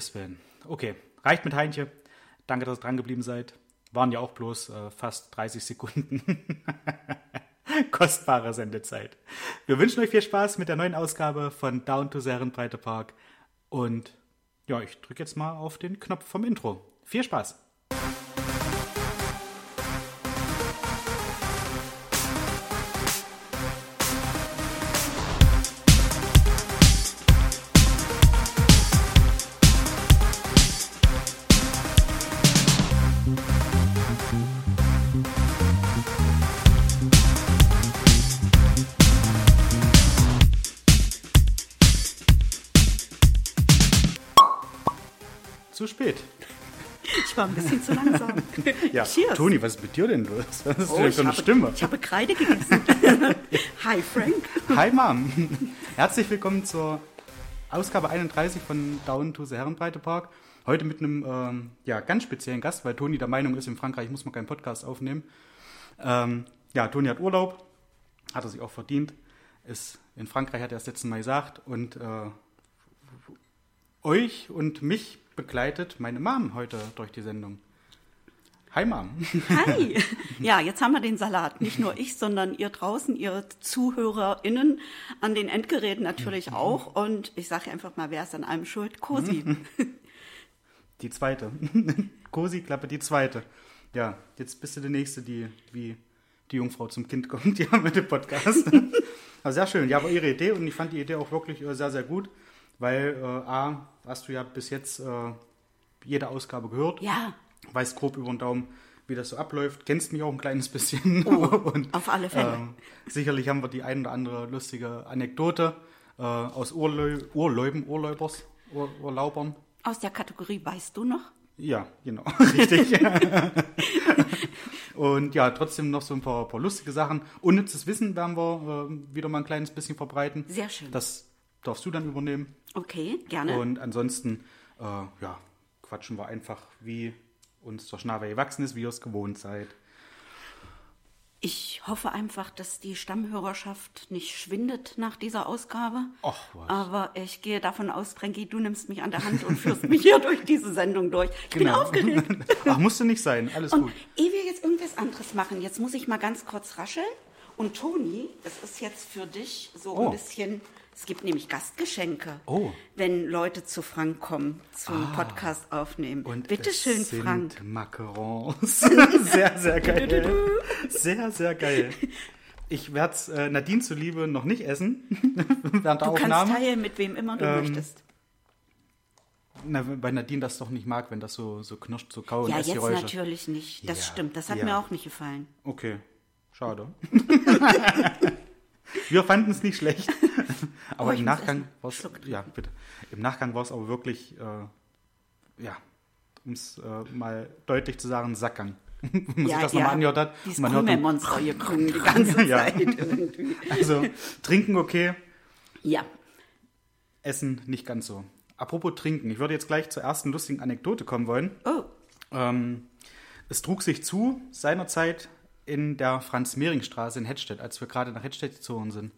Gottes Willen. Okay, reicht mit Heinche. Danke, dass ihr dran geblieben seid. Waren ja auch bloß äh, fast 30 Sekunden. Kostbare Sendezeit. Wir wünschen euch viel Spaß mit der neuen Ausgabe von Down to Serienbreite Park. Und ja, ich drücke jetzt mal auf den Knopf vom Intro. Viel Spaß! Ein bisschen zu langsam. Ja, Cheers. Toni, was ist mit dir denn los? Was ist Oh, denn ich, für eine habe, Stimme? ich habe Kreide gegessen. Hi Frank. Hi Mom. Herzlich willkommen zur Ausgabe 31 von Down to the Herrenbreite Park. Heute mit einem ähm, ja, ganz speziellen Gast, weil Toni der Meinung ist, in Frankreich muss man keinen Podcast aufnehmen. Ähm, ja, Toni hat Urlaub, hat er sich auch verdient. Ist in Frankreich, hat er das letzte Mal gesagt. Und äh, euch und mich begleitet meine Mom heute durch die Sendung. Hi Mom. Hi. Ja, jetzt haben wir den Salat. Nicht nur ich, sondern ihr draußen, ihr ZuhörerInnen an den Endgeräten natürlich auch. Und ich sage einfach mal, wer ist an allem schuld? Cosi. Die zweite. Cosi, Klappe, die zweite. Ja, jetzt bist du die Nächste, die wie die Jungfrau zum Kind kommt, ja, mit dem Podcast. aber sehr schön. Ja, aber ihre Idee und ich fand die Idee auch wirklich äh, sehr, sehr gut, weil äh, A, hast du ja bis jetzt äh, jede Ausgabe gehört, Ja, weißt grob über den Daumen, wie das so abläuft, kennst mich auch ein kleines bisschen. Oh, und, auf alle Fälle. ähm, sicherlich haben wir die ein oder andere lustige Anekdote äh, aus Urleu Urläuben, Urlaubers, Ur Urlaubern. aus der Kategorie weißt du noch? Ja, genau, richtig. und ja, trotzdem noch so ein paar, paar lustige Sachen. Unnützes Wissen werden wir äh, wieder mal ein kleines bisschen verbreiten. Sehr schön. Das darfst du dann übernehmen. Okay, gerne. Und ansonsten, äh, ja, quatschen wir einfach, wie uns der Schnabel gewachsen ist, wie ihr es gewohnt seid. Ich hoffe einfach, dass die Stammhörerschaft nicht schwindet nach dieser Ausgabe. Ach, was. Aber ich gehe davon aus, Frankie, du nimmst mich an der Hand und führst mich hier durch diese Sendung durch. Ich bin aufgeregt. Ach, musste nicht sein, alles Und gut. ehe wir jetzt irgendwas anderes machen, jetzt muss ich mal ganz kurz rascheln. Und Toni, das ist jetzt für dich so Oh. ein bisschen, es gibt nämlich Gastgeschenke, Oh. wenn Leute zu Frank kommen, zum Podcast aufnehmen. Und Bitte es schön, sind Frank. Macarons. sehr, sehr geil. Sehr, sehr geil. Ich werde es äh, Nadine zuliebe noch nicht essen. Du Aufnahme. kannst teilen, mit wem immer du Ähm, möchtest. Na, weil Nadine das doch nicht mag, wenn das so, so knirscht, so kau und Ja, jetzt Essgeräusche. natürlich nicht. Das Ja, stimmt. Das hat ja. mir auch nicht gefallen. Okay, schade. Wir fanden es nicht schlecht. Aber Oh, im Nachgang war es, ja, bitte. Im Nachgang war es aber wirklich, äh, ja, um es äh, mal deutlich zu sagen, Sackgang. Wenn man sich das nochmal angehört hat. Dieses man hört Krümelmonster hier krümmen die ganze Ja. Zeit irgendwie. Also, trinken okay, Ja, essen nicht ganz so. Apropos trinken, ich würde jetzt gleich zur ersten lustigen Anekdote kommen wollen. oh, Ähm, es trug sich zu, seinerzeit in der Franz-Mehring-Straße in Hettstedt, als wir gerade nach Hettstedt gezogen sind.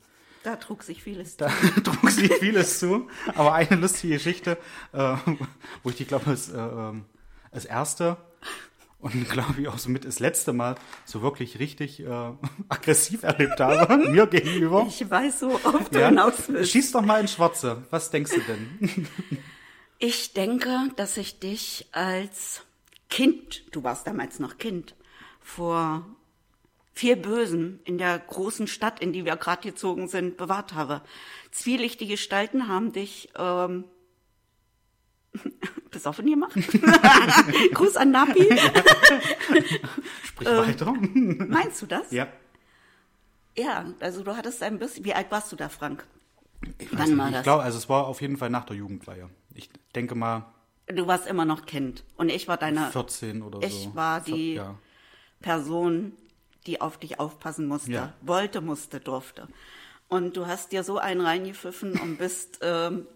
da trug sich vieles. Da trug sich vieles zu, aber eine lustige Geschichte, äh, wo ich die, glaube das, äh, ähm, das erste und glaube ich auch somit das letzte Mal so wirklich richtig äh, aggressiv erlebt habe, mir gegenüber. Ich weiß so, du Ja? hinaus willst. Schieß doch mal ins Schwarze. Was denkst du denn? Ich denke, dass ich dich als Kind, du warst damals noch Kind, vor viel Bösen in der großen Stadt, in die wir gerade gezogen sind, bewahrt habe. Zwielichtige Gestalten haben dich ähm, besoffen gemacht. Gruß an Napi. Sprich Ähm. weiter. Meinst du das? ja. Ja, also du hattest ein bisschen. Wie alt warst du da, Frank? Ich, Wann war ich das? glaube, also es war auf jeden Fall nach der Jugendweihe. Ich denke mal Du warst immer noch Kind und ich war deine 14 oder Ich so. war Vier- die Ja. Person, die auf dich aufpassen musste, Ja. wollte, musste, durfte. Und du hast dir so einen reingepfiffen und bist, ähm,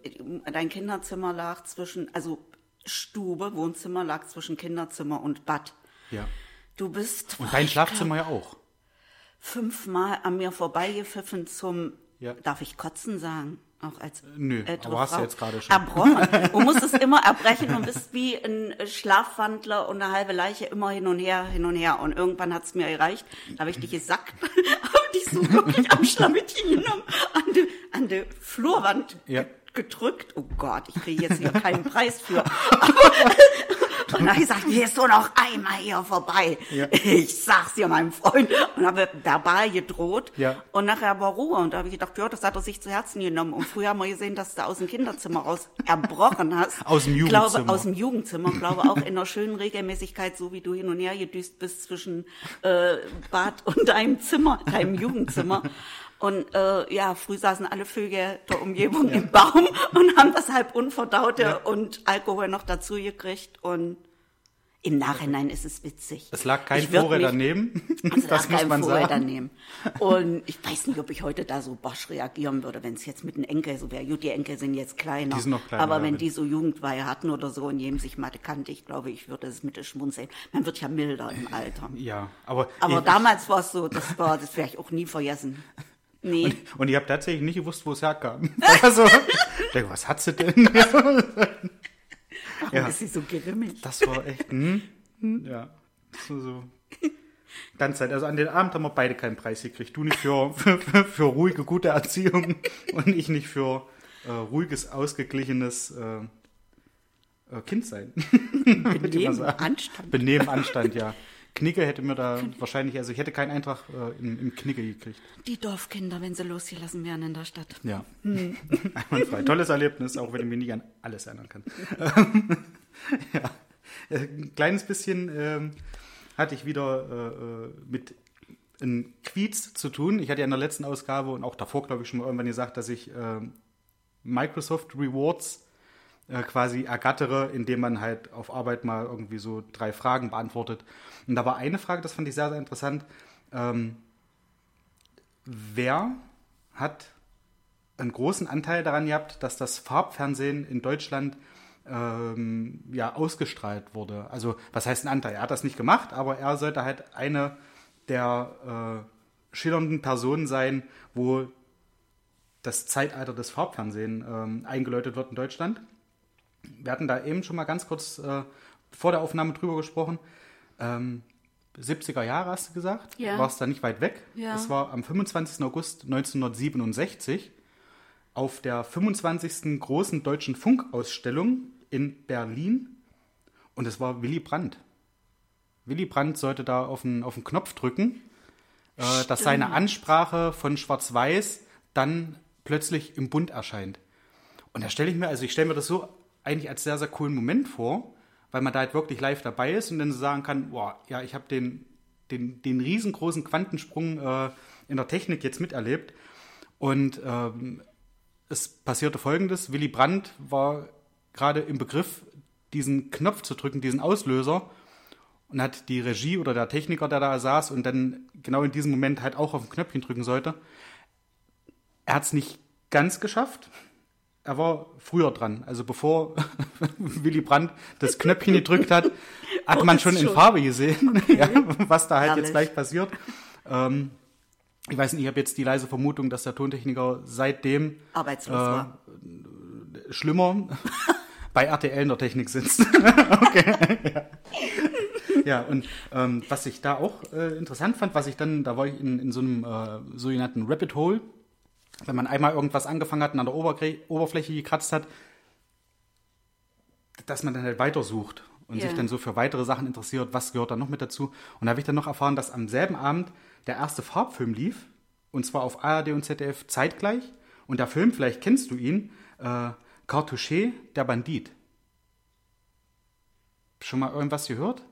dein Kinderzimmer lag zwischen, also Stube, Wohnzimmer lag zwischen Kinderzimmer und Bad. ja. Du bist Und dein Schlafzimmer ja auch. fünfmal an mir vorbeigepfiffen zum, Ja. darf ich kotzen sagen? Auch als Nö, ältere aber hast du jetzt gerade schon. Erbrochen. Du musst es immer erbrechen und bist wie ein Schlafwandler und eine halbe Leiche immer hin und her, hin und her. Und irgendwann hat es mir erreicht, da habe ich dich gesackt, habe dich so wirklich am genommen, an die, an die Flurwand Ja. ge- gedrückt. Oh Gott, ich kriege jetzt hier keinen Preis für. Und dann habe ich gesagt, gehst du noch einmal hier vorbei. Ja. Ich sag's dir, meinem Freund. Und habe verbal gedroht. Ja. Und nachher war Ruhe. Und da habe ich gedacht, ja, das hat er sich zu Herzen genommen. Und früher haben wir gesehen, dass du aus dem Kinderzimmer raus erbrochen hast. Aus dem Ich Glaube, Jugendzimmer. aus dem Jugendzimmer. Ich glaube auch in einer schönen Regelmäßigkeit, so wie du hin und her gedüst bist zwischen äh, Bad und deinem Zimmer, deinem Jugendzimmer. Und äh, ja, früh saßen alle Vögel der Umgebung im Baum und haben das halb Unverdaute Ja. und Alkohol noch dazu gekriegt. Und im Nachhinein ist es witzig. Es lag kein Vorräder daneben. also das muss kein man Vorher sagen. daneben. Und ich weiß nicht, ob ich heute da so bosch reagieren würde, wenn es jetzt mit den Enkel so wäre. Gut, die Enkel sind jetzt kleiner. Die sind noch kleiner, Aber ja, wenn wenn- die so Jugendweihe hatten oder so und jedem sich Mathe kannte, ich glaube, ich würde es mit schmunzeln. Man wird ja milder im Alter. Ja, aber, Aber damals war es so, das war, das werde ich auch nie vergessen. Nee. Und ich habe tatsächlich nicht gewusst, wo es herkam. Also, ich denke, was hat sie denn? Warum ja. ist sie so grimmig? Das war echt, hm, ja, so, so. Ganz Zeit. Also an den Abend haben wir beide keinen Preis gekriegt. Du nicht für, für, für, ruhige, gute Erziehung und ich nicht für äh, ruhiges, ausgeglichenes äh, äh, ich mal Benehmen. Anstand. Benehmen, Anstand, ja. Knicke hätte mir da wahrscheinlich, also ich hätte keinen Eintrag äh, im, im Knicke gekriegt. Die Dorfkinder, wenn sie losgelassen werden in der Stadt. Ja. Einwandfrei. Tolles Erlebnis, auch wenn ich mich nicht an alles erinnern kann. ja. Ein kleines bisschen ähm, hatte ich wieder äh, äh, mit einem Quiz zu tun. Ich hatte ja in der letzten Ausgabe und auch davor, glaube ich, schon mal irgendwann gesagt, dass ich ähm, Microsoft Rewards äh, quasi ergattere, indem man halt auf Arbeit mal irgendwie so drei Fragen beantwortet. Und da war eine Frage, das fand ich sehr, sehr interessant. Ähm, wer hat einen großen Anteil daran gehabt, dass das Farbfernsehen in Deutschland ähm, ja, ausgestrahlt wurde. Also, was heißt ein Anteil? Er hat das nicht gemacht, aber er sollte halt eine der äh, schillernden Personen sein, wo das Zeitalter des Farbfernsehens ähm, eingeläutet wird in Deutschland. Wir hatten da eben schon mal ganz kurz äh, vor der Aufnahme drüber gesprochen. Ähm, 70er Jahre hast du gesagt, Ja. war es da nicht weit weg. Ja. Es war am 25. August 1967 auf der 25. großen deutschen Funkausstellung in Berlin und es war Willy Brandt. Willy Brandt sollte da auf den, auf den Knopf drücken, äh, dass seine Ansprache von Schwarz-Weiß dann plötzlich im Bund erscheint. Und da stelle ich mir, also ich stelle mir das so eigentlich als sehr, sehr coolen Moment vor, weil man da halt wirklich live dabei ist und dann so sagen kann, boah, ja, ich habe den, den, den riesengroßen Quantensprung äh, in der Technik jetzt miterlebt. Und ähm, es passierte folgendes, Willy Brandt war gerade im Begriff, diesen Knopf zu drücken, diesen Auslöser, und hat die Regie oder der Techniker, der da saß und dann genau in diesem Moment halt auch auf ein Knöpfchen drücken sollte. Er hat es nicht ganz geschafft. Er war früher dran. Also bevor Willy Brandt das Knöpfchen gedrückt hat, hat Oh, man ist schon in schon. Farbe gesehen, ja, was da halt Herrlich. jetzt gleich passiert. Ähm, ich weiß nicht, ich habe jetzt die leise Vermutung, dass der Tontechniker seitdem Arbeitslos Äh, war. schlimmer bei RTL in der Technik sitzt. okay. Ja. ja, und ähm, was ich da auch äh, interessant fand, was ich dann, da war ich in, in so einem äh, sogenannten Rabbit Hole, wenn man einmal irgendwas angefangen hat und an der Obergre Oberfläche gekratzt hat, dass man dann halt weitersucht und Ja. sich dann so für weitere Sachen interessiert, was gehört da noch mit dazu. Und da habe ich dann noch erfahren, dass am selben Abend der erste Farbfilm lief, und zwar auf ARD und ZDF zeitgleich. Und der Film, vielleicht kennst du ihn, äh, Cartouche, der Bandit. Schon mal irgendwas gehört?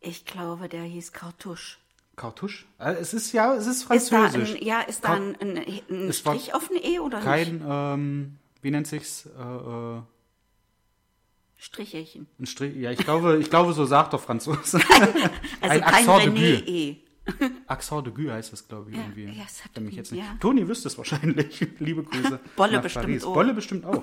Ich glaube, der hieß Kartusch. Cartouche? Äh, es ist ja, es ist Ist da französisch. ein, ja, ist da ein, ein, ein Strich auf ein E oder nicht? Kein, ähm, wie nennt sich's? Äh, äh, Strichchen. ein Strich, ja, ich glaube, ich glaube, so sagt der Franzose. Also ein kein Accent de René. E. Accent de Gue heißt das, glaube ich, Ja, irgendwie. ja, das hat- mich jetzt nicht. ja. Toni wüsste es wahrscheinlich. Liebe Grüße. Bolle bestimmt Paris. auch. Bolle bestimmt auch.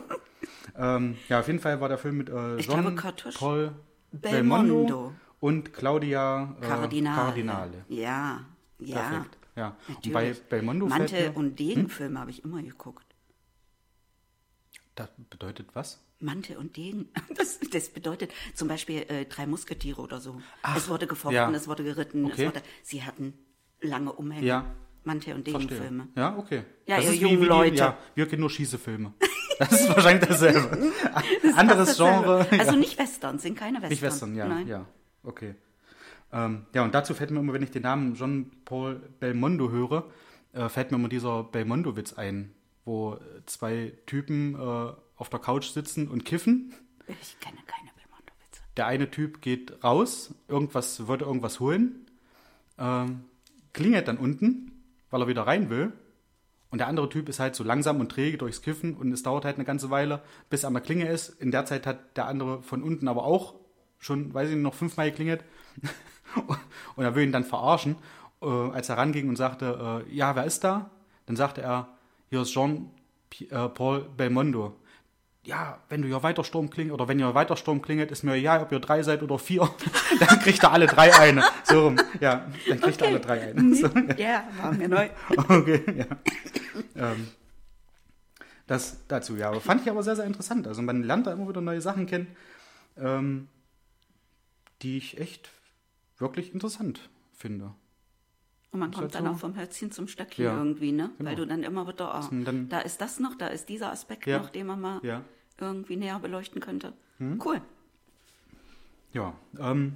ähm, ja, auf jeden Fall war der Film mit äh, Ich Jean glaube, Cartouche. Paul Belmondo. Belmondo und Claudia äh, Kardinale. Cardinale. Ja, ja. Perfekt. Ja. Und bei Belmondo Mantel- mir, und Degenfilme habe ich immer geguckt. Das bedeutet was? Mante und Degen. Das, das bedeutet zum Beispiel äh, drei Musketiere oder so. Ach, es wurde gefochten, ja. es wurde geritten, Okay. es wurde, sie hatten lange Umhänge. Ja. Mante und. Degen-Filme. Ja, okay. Ja, das ihr jungen Leute. Die, ja, wir kennen nur Schießefilme. Das ist wahrscheinlich dasselbe. Anderes Dasselbe. Genre. Also ja. nicht Western, sind keine Western. Nicht Western, ja, Nein. ja. Okay. Ähm, ja, und dazu fällt mir immer, wenn ich den Namen Jean-Paul Belmondo höre, äh, fällt mir immer dieser Belmondo-Witz ein, wo äh, zwei Typen äh, auf der Couch sitzen und kiffen. Ich kenne keine Belmondo-Witze. Der eine Typ geht raus, irgendwas, wollte irgendwas holen, ähm, klingelt dann unten, weil er wieder rein will. Und der andere Typ ist halt so langsam und träge durchs Kiffen und es dauert halt eine ganze Weile, bis er an der Klinge ist. In der Zeit hat der andere von unten aber auch schon, weiß ich nicht, noch fünfmal geklingelt. und er will ihn dann verarschen, äh, als er ranging und sagte, äh, ja, wer ist da? Dann sagte er, hier ist Jean-Paul Belmondo. Ja, wenn du hier weiter Sturm klingelt, oder wenn ihr weiter Sturm klingelt, ist mir egal, ob ihr drei seid oder vier, dann kriegt er alle drei eine. So rum. Ja, dann kriegt er alle drei eine. So. Ja, war mir neu. Okay, ja. ähm, das dazu, ja. Aber fand ich aber sehr, sehr interessant. Also man lernt da immer wieder neue Sachen kennen, ähm, die ich echt wirklich interessant finde. Und man Ist kommt halt dann so. auch vom Hölzchen zum Stöckchen Ja, irgendwie, ne? genau. Weil du dann immer wieder, Und dann- da ist das noch, da ist dieser Aspekt Ja. noch, den man mal Ja. irgendwie näher beleuchten könnte. Hm? Cool. Ja, ähm,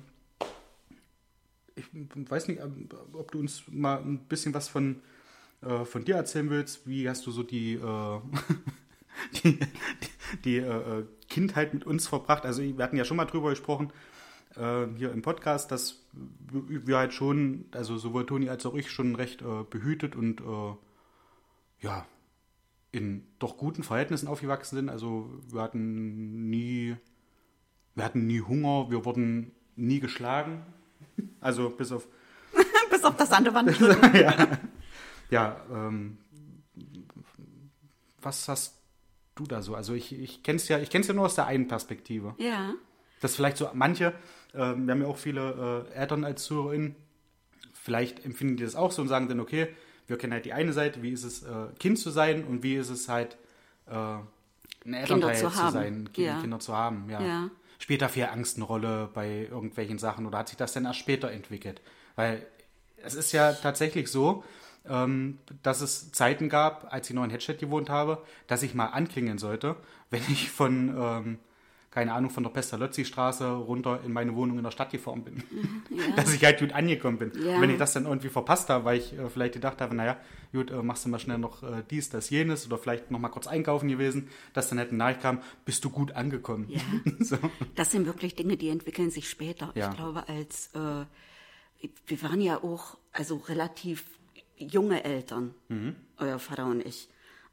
ich weiß nicht, ähm, ob du uns mal ein bisschen was von, äh, von dir erzählen willst. Wie hast du so die, äh, die, die, die äh, Kindheit mit uns verbracht? Also wir hatten ja schon mal drüber gesprochen äh, hier im Podcast, dass wir halt schon, also sowohl Toni als auch ich schon recht äh, behütet und äh, ja, in doch guten Verhältnissen aufgewachsen sind. Also wir hatten nie wir hatten nie Hunger, wir wurden nie geschlagen. Also bis auf. Bis auf das an der Wand. Ja, ähm, was hast du da so? Also ich, ich kenne es ja, ich kenn's ja nur aus der einen Perspektive. ja. Dass vielleicht so manche, ähm, wir haben ja auch viele äh, Eltern als ZuhörerInnen, vielleicht empfinden die das auch so und sagen dann, okay, wir kennen halt die eine Seite, wie ist es, äh, Kind zu sein und wie ist es halt, äh, ein Elternteil zu zu, sein, Ki- Ja. Kinder zu haben, ja. Ja. Spielt da viel Angst eine Rolle bei irgendwelchen Sachen oder hat sich das dann erst später entwickelt? Weil es ist ja tatsächlich so, ähm, dass es Zeiten gab, als ich noch in Hedstedt gewohnt habe, dass ich mal anklingeln sollte, wenn ich von, ähm, keine Ahnung, von der Pestalozzi-Straße runter in meine Wohnung in der Stadt gefahren bin. dass ich halt gut angekommen bin. Ja. Und wenn ich das dann irgendwie verpasst habe, weil ich äh, vielleicht gedacht habe, naja, gut, äh, machst du mal schnell noch äh, dies, das, jenes oder vielleicht noch mal kurz einkaufen gewesen, dass dann halt eine Nachricht kam, bist du gut angekommen. Ja. so. Das sind wirklich Dinge, die entwickeln sich später. Ja. Ich glaube, als äh, wir waren ja auch also relativ junge Eltern, Mhm. euer Vater und ich.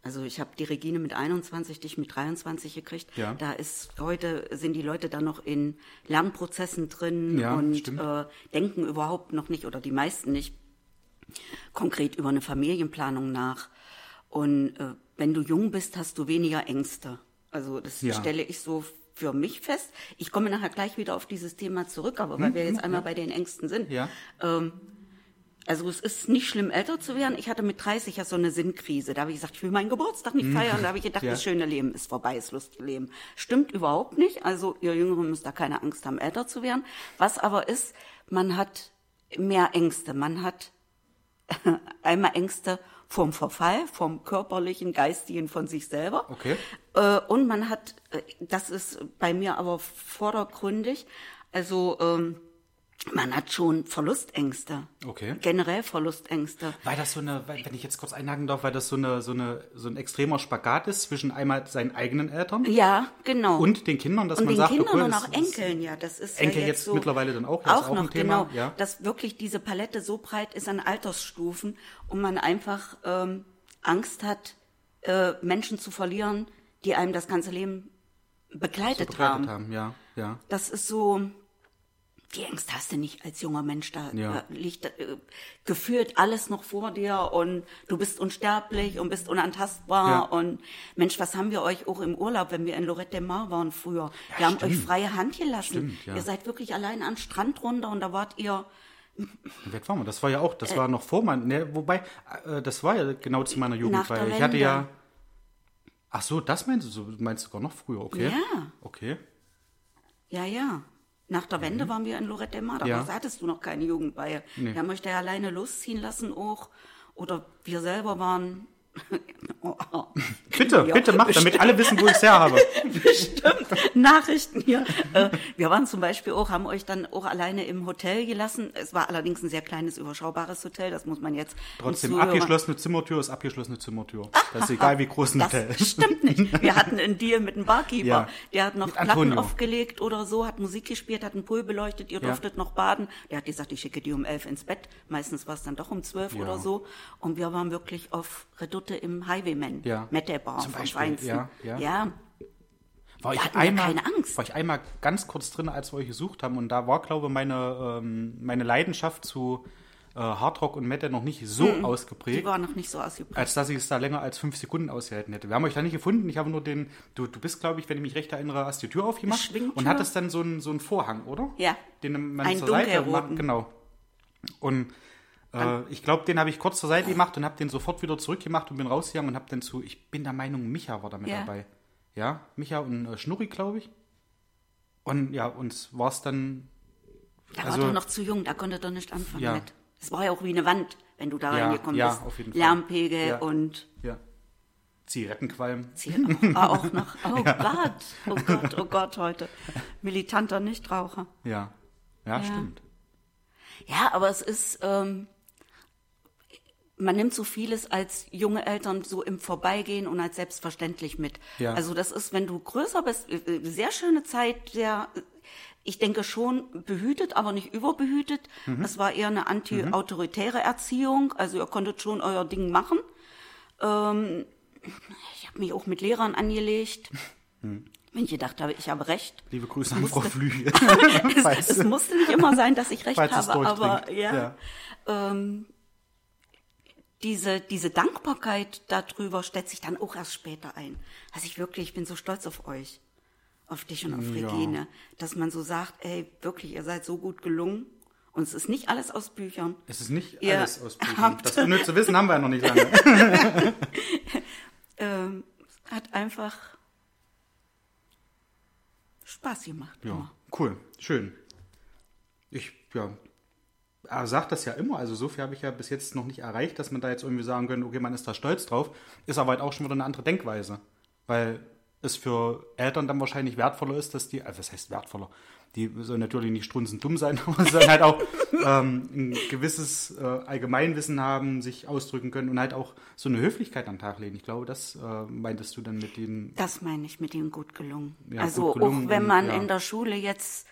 Also ich habe die Regine mit 21, dich mit 23 gekriegt. Ja. Da ist heute sind die Leute da noch in Lernprozessen drin Ja, und äh, denken überhaupt noch nicht oder die meisten nicht konkret über eine Familienplanung nach. Und äh, wenn du jung bist, hast du weniger Ängste. Also das Ja. stelle ich so für mich fest. Ich komme nachher gleich wieder auf dieses Thema zurück, aber weil wir jetzt einmal bei den Ängsten sind. Hm, Ja. Ähm, also es ist nicht schlimm, älter zu werden. Ich hatte mit 30 ja so eine Sinnkrise. Da habe ich gesagt, ich will meinen Geburtstag nicht feiern. Da habe ich gedacht. Ja. das schöne Leben ist vorbei, das lustige Leben. Stimmt überhaupt nicht. Also ihr Jüngeren müsst da keine Angst haben, älter zu werden. Was aber ist, man hat mehr Ängste. Man hat einmal Ängste vom Verfall, vom körperlichen, geistigen von sich selber. Okay. Äh, und man hat, äh, das ist bei mir aber vordergründig, also ähm, man hat schon Verlustängste. Okay. Generell Verlustängste. Weil das so eine, wenn ich jetzt kurz einhaken darf, weil das so eine, so eine, so ein extremer Spagat ist zwischen einmal seinen eigenen Eltern Ja, genau. und den Kindern, dass und man den sagt, Kindern okay, und auch Enkeln, ja, das ist Enkel ja jetzt jetzt so, mittlerweile dann auch, das ist auch auch noch ein Thema, genau, ja. dass wirklich diese Palette so breit ist an Altersstufen und man einfach ähm, Angst hat, äh, Menschen zu verlieren, die einem das ganze Leben begleitet, begleitet haben. haben. Ja, ja. Das ist so, die Ängste hast du nicht als junger Mensch. Da, Ja. liegt äh, gefühlt alles noch vor dir und du bist unsterblich und bist unantastbar. Ja. Und Mensch, was haben wir euch auch im Urlaub, wenn wir in Lorette de Mar waren früher? wir haben stimmt. euch freie Hand gelassen. Stimmt, ja. Ihr seid wirklich allein an den Strand runter und da wart ihr alt waren wir? Das war ja auch, das war noch vor meinem, ne, wobei, äh, das war ja genau zu meiner Jugend, weil ich hatte ja. Ach so, das meinst du, so- du meinst sogar noch früher, okay? Ja. Okay. Ja, ja. Nach der Wende waren wir in Lorette de Mar, aber Mhm. Ja. da hattest du noch keine Jugendweihe. Nee. Wir haben euch da ja alleine losziehen lassen auch. Oder wir selber waren... Oh, Bitte, Ja, bitte mach, damit alle wissen, wo ich es her habe. bestimmt Nachrichten hier. Äh, wir waren zum Beispiel auch, haben euch dann auch alleine im Hotel gelassen. Es war allerdings ein sehr kleines, überschaubares Hotel, das muss man jetzt. dem Trotzdem, abgeschlossene Zimmertür ist abgeschlossene Zimmertür. Das ist egal, wie groß ein Das Hotel ist. stimmt nicht. Wir hatten einen Deal mit einem Barkeeper. Ja. Der hat noch Platten aufgelegt oder so, hat Musik gespielt, hat einen Pool beleuchtet, ihr Ja. durftet noch baden. Der hat gesagt, ich schicke die um elf ins Bett. Meistens war es dann doch um zwölf Ja. oder so. Und wir waren wirklich auf Redutte im Highwayman. Ja. Mit der Bar Zum Beispiel, ja, ja. ja. War ich, einmal, war ich einmal ganz kurz drin, als wir euch gesucht haben. Und da war, glaube ich, meine, ähm, meine Leidenschaft zu äh, Hardrock und Metal noch nicht so Die ausgeprägt. war noch nicht so ausgeprägt. als dass ich es da länger als fünf Sekunden ausgehalten hätte. Wir haben euch da nicht gefunden. Ich habe nur den. Du, du bist, glaube ich, wenn ich mich recht erinnere, hast die Tür aufgemacht Schwingtür. und hattest dann so einen, so einen Vorhang, oder? Ja. Den man Einen zur Seite macht. Genau. Und äh, ich glaube, den habe ich kurz zur Seite gemacht und habe den sofort wieder zurückgemacht und bin rausgegangen und habe dann zu. Ich bin der Meinung, Micha war da mit Ja. dabei. Ja, Micha und äh, Schnurri, glaube ich. Und ja, uns war es dann. Da also- war doch noch zu jung, da konnte er nicht anfangen Ja. mit. Es war ja auch wie eine Wand, wenn du da Ja, reingekommen ja, bist. auf jeden Fall. Lärmpegel Ja. und Ja. Zigarettenqualm. Auch, auch noch. Oh Gott, oh Gott, oh Gott, heute. Militanter Nichtraucher. Ja. Ja, stimmt. Ja, aber es ist, ähm, man nimmt so vieles als junge Eltern so im Vorbeigehen und als selbstverständlich mit. Ja. Also das ist, wenn du größer bist, äh, sehr schöne Zeit, sehr, ich denke schon behütet, aber nicht überbehütet. Mhm. Es war eher eine anti-autoritäre Erziehung, also ihr konntet schon euer Ding machen. Ähm, ich habe mich auch mit Lehrern angelegt. Wenn ich gedacht habe, ich habe recht. Liebe Grüße an Frau Flüge. Es, es musste nicht immer sein, dass ich recht habe, aber durchdringt. ja, Ähm, diese, diese Dankbarkeit darüber stellt sich dann auch erst später ein. Also ich wirklich, ich bin so stolz auf euch, auf dich und auf Ja. Regine, dass man so sagt, ey, wirklich, ihr seid so gut gelungen. Und es ist nicht alles aus Büchern. Es ist nicht Ihr alles aus Büchern. Das unnütze Wissen haben wir ja noch nicht lange. Ähm, es hat einfach Spaß gemacht. Ja, immer. cool, schön. Ich, ja, sagt das ja immer, also so viel habe ich ja bis jetzt noch nicht erreicht, dass man da jetzt irgendwie sagen könnte, okay, man ist da stolz drauf, ist aber halt auch schon wieder eine andere Denkweise, weil es für Eltern dann wahrscheinlich wertvoller ist, dass die, also was heißt wertvoller, die sollen natürlich nicht strunzend dumm sein, aber sollen halt auch ähm, ein gewisses äh, Allgemeinwissen haben, sich ausdrücken können und halt auch so eine Höflichkeit an den Tag legen. Ich glaube, das äh, meintest du dann mit den Das meine ich mit ihm gut gelungen. Ja, also gut gelungen auch wenn und- man ja. in der Schule jetzt,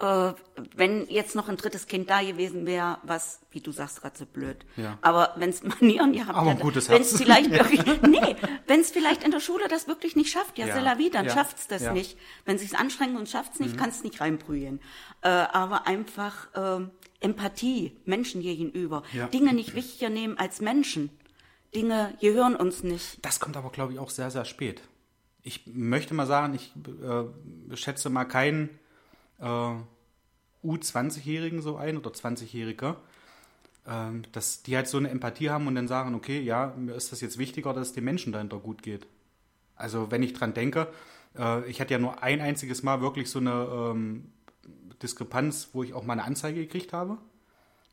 äh, wenn jetzt noch ein drittes Kind da gewesen wäre, was, wie du sagst, gerade so blöd. Ja. Aber wenn es Manieren gehabt Aber ein hätte, wenn es vielleicht wirklich, nee, wenn es vielleicht in der Schule das wirklich nicht schafft, ja, Ja, c'est la vie, dann ja, schafft's das ja. Mhm. nicht. Wenn sich's anstrengt und schafft's nicht, kannst nicht reinbrühen. Äh, aber einfach äh, Empathie Menschen gegenüber, Ja. Dinge nicht wichtiger nehmen als Menschen. Dinge gehören uns nicht. Das kommt aber, glaube ich, auch sehr, sehr spät. Ich möchte mal sagen, ich äh, schätze mal keinen äh, U20-Jährigen so ein oder 20-Jähriger, ähm, dass die halt so eine Empathie haben und dann sagen, okay, ja, mir ist das jetzt wichtiger, dass es den Menschen dahinter gut geht. Also wenn ich dran denke, äh, ich hatte ja nur ein einziges Mal wirklich so eine ähm, Diskrepanz, wo ich auch mal eine Anzeige gekriegt habe,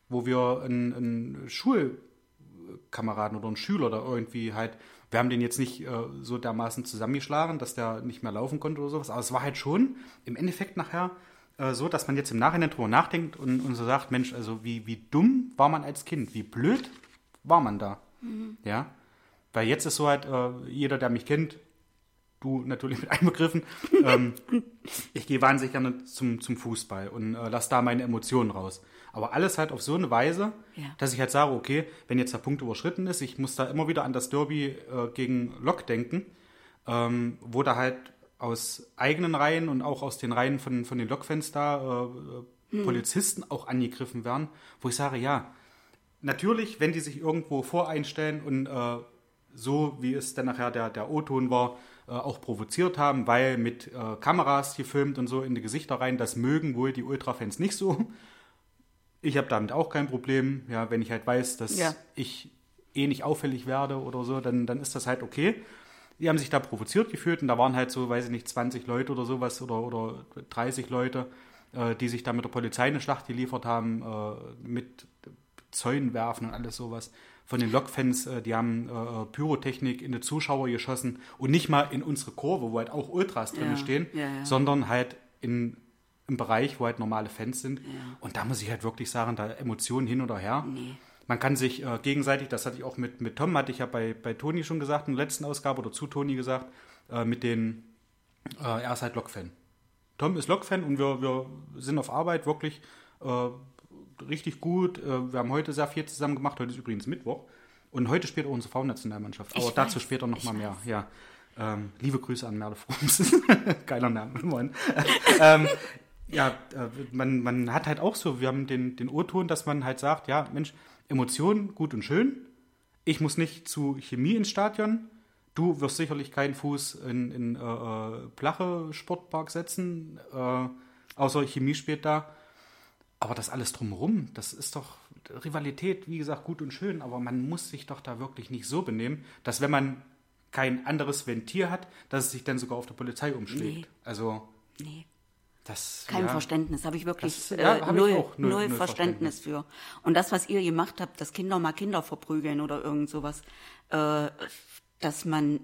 wo wir einen, einen Schulkameraden oder einen Schüler da irgendwie halt, wir haben den jetzt nicht äh, so dermaßen zusammengeschlagen, dass der nicht mehr laufen konnte oder sowas, aber es war halt schon im Endeffekt nachher äh, so, dass man jetzt im Nachhinein drüber nachdenkt und, und so sagt, Mensch, also wie, wie dumm war man als Kind, wie blöd war man da, ja, weil jetzt ist so halt, äh, jeder, der mich kennt, du natürlich mit einbegriffen, ähm, ich gehe wahnsinnig gerne zum, zum Fußball und äh, lasse da meine Emotionen raus. Aber alles halt auf so eine Weise, Ja. dass ich halt sage, okay, wenn jetzt der Punkt überschritten ist, ich muss da immer wieder an das Derby äh, gegen Lok denken, ähm, wo da halt aus eigenen Reihen und auch aus den Reihen von, von den Lokfans da äh, äh, Polizisten auch angegriffen werden, wo ich sage, ja, natürlich, wenn die sich irgendwo voreinstellen und äh, so, wie es dann nachher der, der O-Ton war, äh, auch provoziert haben, weil mit äh, Kameras gefilmt und so in die Gesichter rein, das mögen wohl die Ultrafans nicht so. Ich habe damit auch kein Problem. Ja, wenn ich halt weiß, dass Ja. ich eh nicht auffällig werde oder so, dann, dann ist das halt okay. Die haben sich da provoziert gefühlt und da waren halt so, weiß ich nicht, 20 Leute oder sowas oder, oder 30 Leute, äh, die sich da mit der Polizei eine Schlacht geliefert haben, äh, mit Zäunen werfen und alles sowas. Von den Lokfans, äh, die haben äh, Pyrotechnik in die Zuschauer geschossen und nicht mal in unsere Kurve, wo halt auch Ultras drin Ja, stehen, ja, ja. sondern halt in, im Bereich, wo halt normale Fans sind. Und da muss ich halt wirklich sagen, da Emotionen hin oder her. Man kann sich äh, gegenseitig, das hatte ich auch mit, mit Tom, hatte ich ja bei, bei Toni schon gesagt, in der letzten Ausgabe oder zu Toni gesagt, äh, mit den, äh, er ist halt Lokfan. Tom ist Lokfan und wir, wir sind auf Arbeit wirklich äh, richtig gut. Äh, wir haben heute sehr viel zusammen gemacht. Heute ist übrigens Mittwoch. Und heute spielt auch unsere Frauennationalmannschaft. Aber Ich dazu weiß, später noch ich mal mehr. weiß. Ja. Ähm, liebe Grüße an Merle Frums. Geiler Name, Mann. ähm, ja, äh, man, man hat halt auch so, wir haben den, den O-Ton, dass man halt sagt, ja, Mensch, Emotionen, gut und schön. Ich muss nicht zu Chemie ins Stadion. Du wirst sicherlich keinen Fuß in, in äh, äh, Plache Sportpark setzen, äh, außer Chemie spielt da. Aber das alles drumherum, das ist doch Rivalität, wie gesagt, gut und schön, aber man muss sich doch da wirklich nicht so benehmen, dass wenn man kein anderes Ventil hat, dass es sich dann sogar auf der Polizei umschlägt. Nee. Also, Nee. Das. Kein ja, Verständnis, habe ich wirklich Das- ja, äh, hab ich null, auch null- null, null Verständnis für. Und das, was ihr gemacht habt, dass Kinder mal Kinder verprügeln oder irgend sowas, äh, dass man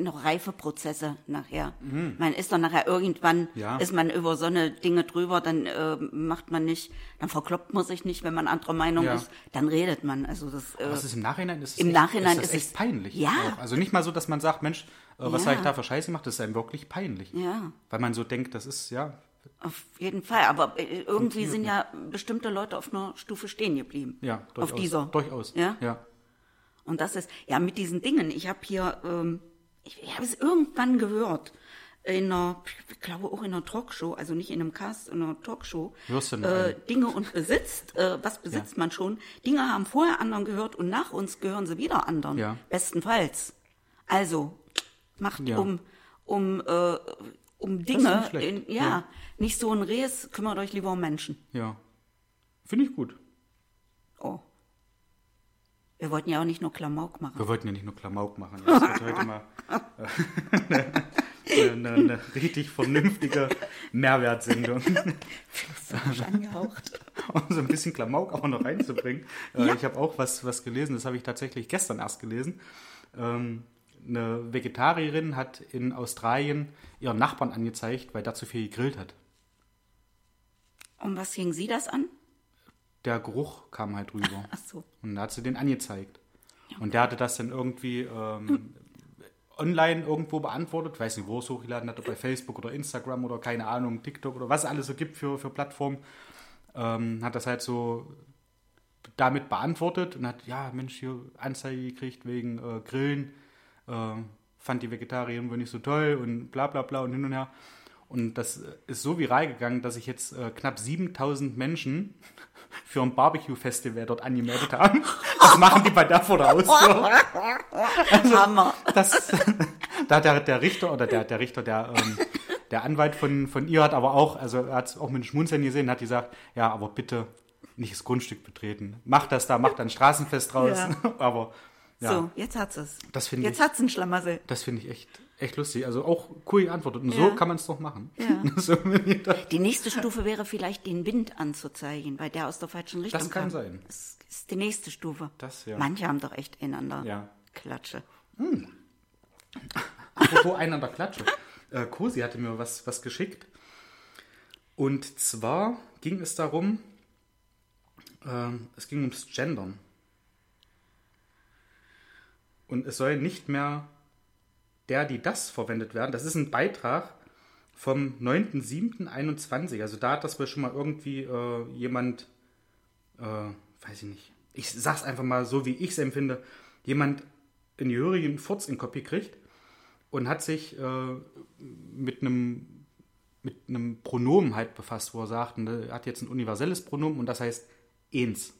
noch reife Prozesse nachher. Man ist doch nachher irgendwann, Mhm. Ja. ist man über so eine Dinge drüber, dann äh, macht man nicht, dann verkloppt man sich nicht, wenn man anderer Meinung Ja. ist, dann redet man. Also das, äh, Was ist im Nachhinein? Ist es Im echt, Nachhinein ist, das ist echt es- peinlich. Ja. Auch. Also nicht mal so, dass man sagt, Mensch, äh, was Ja. habe ich da für Scheiße gemacht? Das ist einem wirklich peinlich. ja. Weil man so denkt, das ist, ja, Auf jeden Fall, aber äh, irgendwie sind ja bestimmte Leute auf einer Stufe stehen geblieben. ja, durchaus. Auf dieser. Durchaus. Ja? ja. Und das ist, ja, mit diesen Dingen, ich habe hier, ähm, ich, ich habe es irgendwann gehört, in einer, ich glaube auch in einer Talkshow, also nicht in einem Cast, in einer Talkshow, Hörst du äh? Dinge und besitzt, äh, was besitzt man schon? Dinge haben vorher anderen gehört und nach uns gehören sie wieder anderen. Ja. Bestenfalls. Also, macht Ja. um, um, äh, um ist Dinge, in, ja, Ja. Nicht so ein Res, kümmert euch lieber um Menschen. ja. Finde ich gut. Oh. Wir wollten ja auch nicht nur Klamauk machen. Wir wollten ja nicht nur Klamauk machen. Ja, das wird heute mal äh, eine, eine, richtig vernünftige Mehrwertsendung. angehaucht. um so ein bisschen Klamauk auch noch reinzubringen. Äh, ich habe auch was, was gelesen, das habe ich tatsächlich gestern erst gelesen. Ähm, eine Vegetarierin hat in Australien ihren Nachbarn angezeigt, weil der zu viel gegrillt hat. Und was ging Sie das an? Der Geruch kam halt rüber. Ach so. Und da hat sie den angezeigt. Und der hatte das dann irgendwie ähm, online irgendwo beantwortet. weiß nicht, wo es hochgeladen hat, ob bei Facebook oder Instagram oder keine Ahnung, TikTok oder was es alles so gibt für, für Plattformen. Ähm, hat das halt so damit beantwortet und hat, ja, Mensch, hier Anzeige gekriegt wegen äh, Grillen. Äh, fand die Vegetarierin wohl nicht so toll und bla bla bla und hin und her. Und das ist so viral gegangen, dass sich jetzt äh, knapp 7000 Menschen für ein Barbecue-Festival dort angemeldet haben. Das machen die bei der vor der Haustür. Hammer. Das, da hat der, der Richter oder der, der Richter, der, ähm, der Anwalt von, von ihr hat aber auch, also er hat es auch mit dem Schmunzeln gesehen, hat gesagt, ja, aber bitte nicht das Grundstück betreten. Macht das da, macht da ein Straßenfest draus. Ja. aber ja, So, jetzt hat's es. Das finde Jetzt ich- hat's einen Schlamassel. das finde ich echt, echt lustig. Also auch cool geantwortet. Und Ja. so kann man es doch machen. Ja. Die nächste Stufe wäre vielleicht den Wind anzuzeigen, weil der aus der falschen Richtung Das kann kam. sein. Das ist die nächste Stufe. Das, ja. Manche haben doch echt einander Ja. Klatsche. Apropos einer der Klatsche. Äh, Cosi hatte mir was, was geschickt. Und zwar ging es darum, ähm, es ging ums Gendern. Und es soll nicht mehr der, die das verwendet werden. Das ist ein Beitrag vom 9.7.21. Also da hat das wohl schon mal irgendwie äh, jemand, äh, weiß ich nicht, ich sag's einfach mal so, wie ich es empfinde, jemand einen gehörigen Furz in Kopie kriegt und hat sich äh, mit einem mit einem Pronomen halt befasst, wo er sagt, ne, er hat jetzt ein universelles Pronomen und das heißt ens.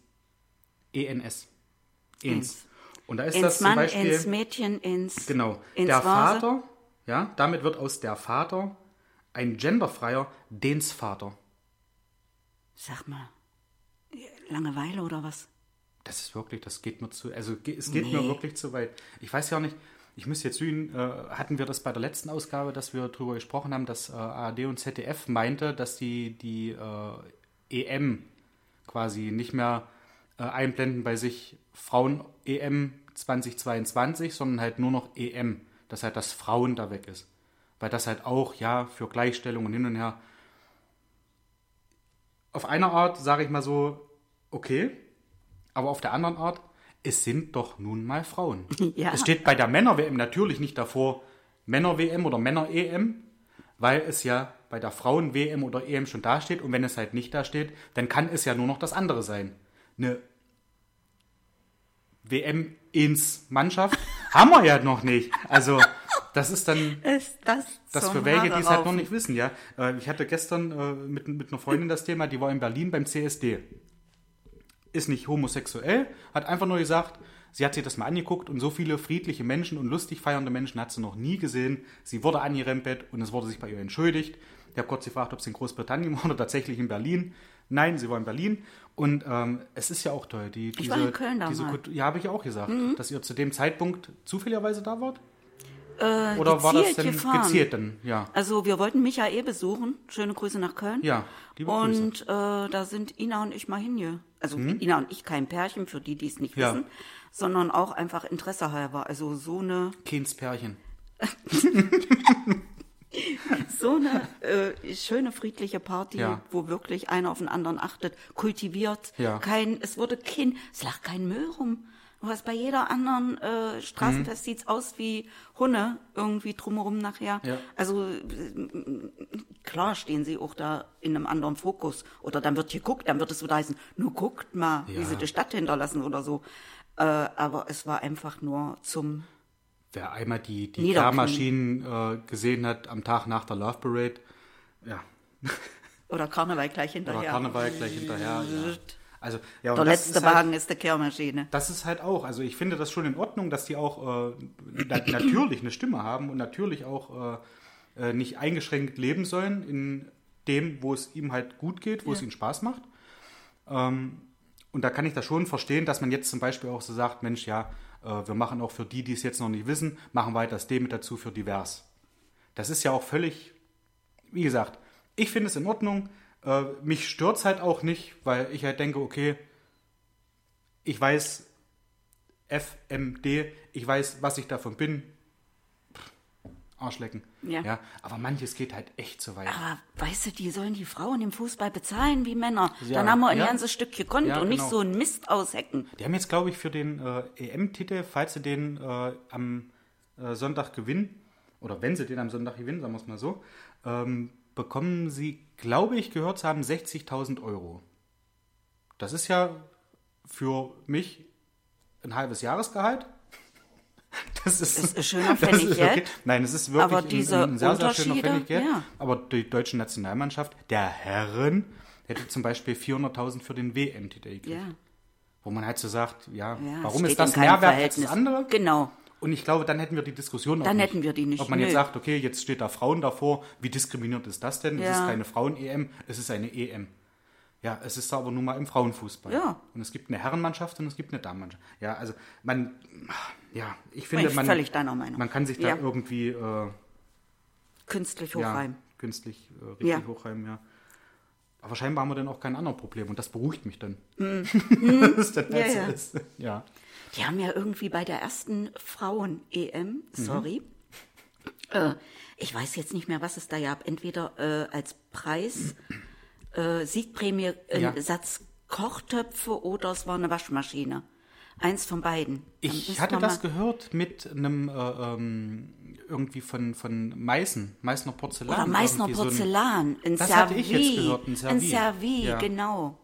E-N-S. Ens. Und da ist ins das zum Mann, Beispiel... ins Mädchen, ins. Genau. ins der Vase. Vater, ja, damit wird aus der Vater ein genderfreier Densvater. Sag mal, Langeweile oder was? Das ist wirklich, das geht mir zu, also es geht Nee. mir wirklich zu weit. Ich weiß ja nicht, ich müsste jetzt lügen, äh, hatten wir das bei der letzten Ausgabe, dass wir darüber gesprochen haben, dass äh, ARD und ZDF meinte, dass die, die äh, EM quasi nicht mehr äh, einblenden bei sich Frauen-EM 2022, sondern halt nur noch EM, dass halt das Frauen da weg ist. Weil das halt auch, ja, für Gleichstellung und hin und her. Auf einer Art sage ich mal so, okay, aber auf der anderen Art, es sind doch nun mal Frauen. Ja. Es steht bei der Männer-WM natürlich nicht davor Männer-WM oder Männer-EM, weil es ja bei der Frauen-WM oder EM schon dasteht und wenn es halt nicht dasteht, dann kann es ja nur noch das andere sein. Eine WM ins Mannschaft haben wir ja noch nicht. Also das ist dann Ist das, das für welche, die es halt noch nicht wissen, ja. Äh, Ich hatte gestern äh, mit, mit einer Freundin das Thema, die war in Berlin beim CSD. Ist nicht homosexuell, hat einfach nur gesagt, sie hat sich das mal angeguckt und so viele friedliche Menschen und lustig feiernde Menschen hat sie noch nie gesehen. Sie wurde angerempelt und es wurde sich bei ihr entschuldigt. Ich habe kurz gefragt, ob sie in Großbritannien war oder tatsächlich in Berlin. Nein, sie war in Berlin. Und ähm, es ist ja auch toll. Die, diese, war in Köln damals. Kultur- Ja, habe ich auch gesagt, dass ihr zu dem Zeitpunkt zufälligerweise da wart. Äh, Oder war das denn gefahren. gezielt dann? Ja. Also wir wollten Michael besuchen. Schöne Grüße nach Köln. Ja, liebe Grüße. Und äh, da sind Ina und ich mal hinge. Also Ina und ich kein Pärchen, für die, die es nicht Mhm. Ja. wissen, sondern auch einfach Interesse halber. Also so eine, Keins Pärchen. so eine äh, schöne friedliche Party, Ja. wo wirklich einer auf den anderen achtet, kultiviert. Ja. Kein, es wurde kein, es lag kein Müll rum. Du hast bei jeder anderen äh, Mhm. Straßenfest sieht's aus wie Hunde irgendwie drumherum nachher. Ja. Also äh, klar stehen sie auch da in einem anderen Fokus. Oder dann wird geguckt, dann wird es wieder heißen, nur guckt mal, wie Ja. sie die Stadt hinterlassen oder so. Äh, aber es war einfach nur zum Wer einmal die, die. Kehrmaschinen äh, gesehen hat am Tag nach der Love Parade, ja, oder Karneval gleich hinterher. oder Karneval gleich hinterher. Ja. Also, ja, Der letzte ist halt, Wagen ist der Kehrmaschine. Das ist halt auch, also ich finde das schon in Ordnung, dass die auch äh, na, natürlich eine Stimme haben und natürlich auch äh, äh, nicht eingeschränkt leben sollen in dem, wo es ihm halt gut geht, wo es Ja. ihnen Spaß macht. Ähm, und da kann ich das schon verstehen, dass man jetzt zum Beispiel auch so sagt, Mensch, ja, wir machen auch für die, die es jetzt noch nicht wissen, machen weiter das D mit dazu für divers. Das ist ja auch völlig, wie gesagt, ich finde es in Ordnung. Äh, mich stört es halt auch nicht, weil ich halt denke, okay, ich weiß FMD, ich weiß, was ich davon bin. Pff, Arschlecken. Ja. aber manches geht halt echt zu weit. Aber weißt du, die sollen die Frauen im Fußball bezahlen wie Männer. Ja. Dann haben wir ein Ja. ganzes Stück gekonnt Ja, und nicht genau. so einen Mist aushecken. Die haben jetzt, glaube ich, für den äh, EM-Titel, falls sie den äh, am äh, Sonntag gewinnen, oder wenn sie den am Sonntag gewinnen, sagen wir es mal so, ähm, bekommen sie, glaube ich, gehört zu haben, 60.000 Euro. Das ist ja für mich ein halbes Jahresgehalt. Das ist, Das ist ein schöner das Geld. Nein, es ist wirklich Aber ein, diese ein sehr, sehr schöner Unterschiede, Pfennig Geld. ja. Aber die deutsche Nationalmannschaft der Herren hätte zum Beispiel 400.000 für den WM-Titel gekriegt. Ja. Wo man halt so sagt, ja, Ja, warum ist das in keinem Mehrwert als das andere? Genau. Und ich glaube, dann hätten wir die Diskussion auch Dann nicht. hätten wir die nicht, Ob man jetzt nö. sagt, okay, jetzt steht da Frauen davor, wie diskriminiert ist das denn? Es Ja. ist keine Frauen-EM, es ist eine EM. Ja, es ist aber nun mal im Frauenfußball. Ja. Und es gibt eine Herrenmannschaft und es gibt eine Damenmannschaft. Ja, also man, ja, ich finde, ich man, völlig deiner Meinung. man kann sich da Ja. irgendwie äh, Künstlich ja, hochrein. künstlich äh, richtig Ja. hochreimen, ja. Aber scheinbar haben wir dann auch kein anderes Problem und das beruhigt mich dann. Mhm. das dann Ja, ja. ist. Ja. Die haben ja irgendwie bei der ersten Frauen-EM, Mhm. sorry, äh, ich weiß jetzt nicht mehr, was es da gab, entweder äh, als Preis, äh, Siegprämie, ein Ja. Satz Kochtöpfe oder es war eine Waschmaschine. Eins von beiden. Dann Ich hatte das gehört mit einem äh, ähm, irgendwie von, von Meißen, Meißner Porzellan. Oder Meißner irgendwie so ein- Porzellan, ein Das Servi. hatte ich jetzt gehört, ein Servi. Servi, Ja. genau.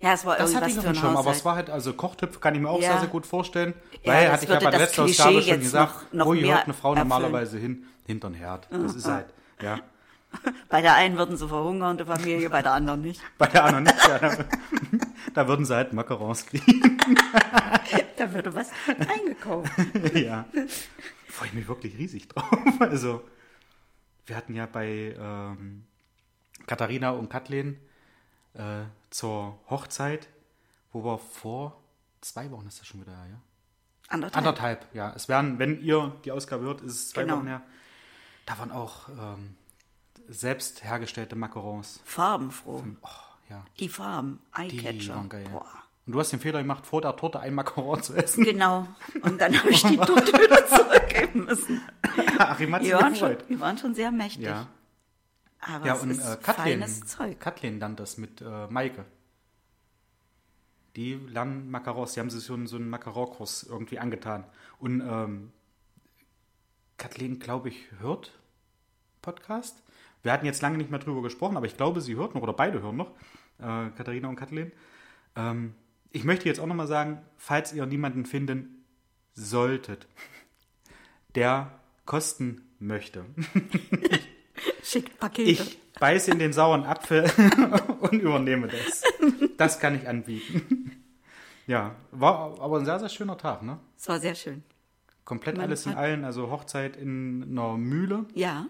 Ja, es war Das irgendwas hatte ich für ein Schirm, aber es war halt, also Kochtöpfe kann ich mir auch Ja. sehr, sehr gut vorstellen. Ja, weil, das hatte ich ja bei der letzten Ausgabe schon gesagt, noch- noch wo gehört eine Frau erfüllen. normalerweise hin? Hintern Herd. Das ist halt, ja. Bei der einen würden sie verhungern, der Familie, bei der anderen nicht. Bei der anderen nicht. Ja, da, da würden sie halt Macarons kriegen. Da würde was eingekauft. ja. Freue ich mich wirklich riesig drauf. Also, wir hatten ja bei ähm, Katharina und Kathleen äh, zur Hochzeit, wo wir vor zwei Wochen ist das schon wieder, ja? Anderthalb. Anderthalb, ja. Es werden, wenn ihr die Ausgabe hört, ist es zwei Genau. Wochen her. Da waren auch ähm, selbst hergestellte Macarons. Farbenfroh. Oh, ja. Die Farben, Eyecatcher. waren geil. Boah. Und du hast den Fehler gemacht, vor der Torte ein Macaron zu essen. Genau. Und dann habe ich die Torte wieder zurückgeben müssen. Achim hat sich schon, gefreut. wir waren schon sehr mächtig. Ja, Aber ja es und ist äh, Kathleen, feines Zeug. Kathleen lernt das mit äh, Maike. Die lernen Macarons, die haben sich einen, so einen Macaron-Kurs irgendwie angetan. Und ähm, Kathleen, glaube ich, hört Podcast. Wir hatten jetzt lange nicht mehr drüber gesprochen, aber ich glaube, sie hört noch oder beide hören noch, äh, Katharina und Kathleen. Ähm, ich möchte jetzt auch nochmal sagen, falls ihr niemanden finden solltet, der kosten möchte, Schickt Pakete. ich beiße in den sauren Apfel und übernehme das. Das kann ich anbieten. Ja, war aber ein sehr, sehr schöner Tag, ne? Es war sehr schön. Komplett Man alles in allen, also Hochzeit in einer Mühle Ja,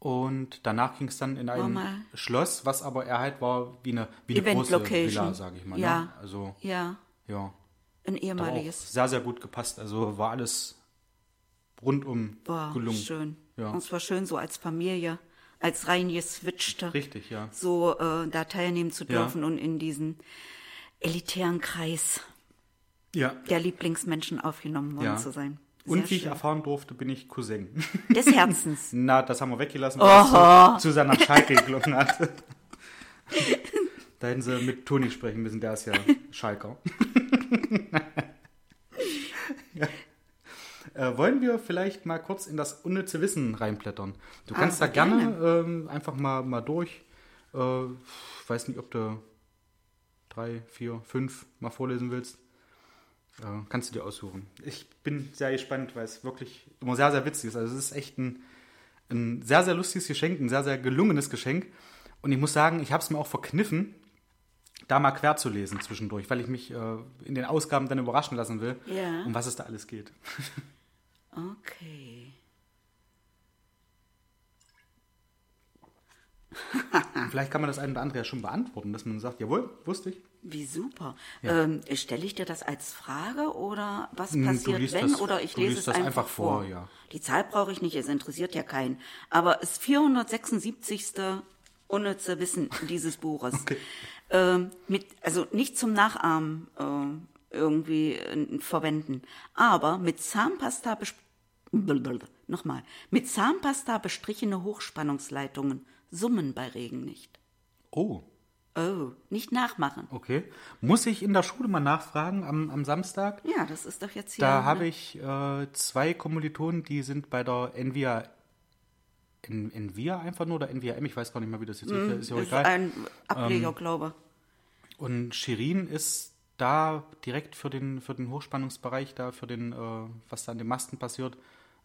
und danach ging es dann in ein mal- Schloss, was aber eher halt war wie eine, wie eine große. Villa, sage ich mal. Ja. Ne? Also, ja. ja, Ein ehemaliges. sehr, sehr gut gepasst. Also war alles rundum War gelungen. schön. Ja. Und es war schön, so als Familie, als rein geswitchte, Richtig, ja. so äh, da teilnehmen zu Ja. dürfen und in diesen elitären Kreis Ja. der Lieblingsmenschen aufgenommen worden Ja. zu sein. Sehr Und wie ich schön. erfahren durfte, bin ich Cousin. Des Herzens. Na, das haben wir weggelassen, weil es zu, zu seiner Schalke geklungen hat. da hätten sie mit Toni sprechen müssen, der ist ja Schalker. ja. äh, wollen wir vielleicht mal kurz in das unnütze Wissen reinblättern? Du kannst da Aber gerne ähm, einfach mal, mal durch. Äh, weiß nicht, ob du drei, vier, fünf mal vorlesen willst. Äh, kannst du dir aussuchen. Ich bin sehr gespannt, weil es wirklich immer sehr, sehr witzig ist. Also es ist echt ein, ein sehr, sehr lustiges Geschenk, ein sehr, sehr gelungenes Geschenk. Und ich muss sagen, ich habe es mir auch verkniffen, da mal quer zu lesen zwischendurch, weil ich mich äh, in den Ausgaben dann überraschen lassen will, Ja. um was es da alles geht. Okay. vielleicht kann man das eine oder andere ja schon beantworten, dass man sagt, jawohl, wusste ich. Wie super. Ähm, Stelle ich dir das als Frage oder was Hm, passiert, wenn? das- oder ich lese es das einfach, einfach vor, ja. Die Zahl brauche ich nicht, es interessiert ja keinen. Aber es 476. unnütze Wissen dieses Buches. Ähm, mit, also nicht zum Nachahmen äh, irgendwie äh, verwenden, aber mit Zahnpasta. Nochmal. Mit Zahnpasta bestrichene Hochspannungsleitungen summen bei Regen nicht. Oh, Oh, nicht nachmachen. okay. Muss ich in der Schule mal nachfragen am, am Samstag? Ja, das ist doch jetzt hier. Da ne? habe ich äh, zwei Kommilitonen, die sind bei der. En, Envia einfach nur oder Envia M, ich weiß gar nicht mal, wie das jetzt ist. Ist ja ist egal. ein Ableger, glaube Und Shirin ist da direkt für den, für den Hochspannungsbereich, da für den, äh, was da an den Masten passiert,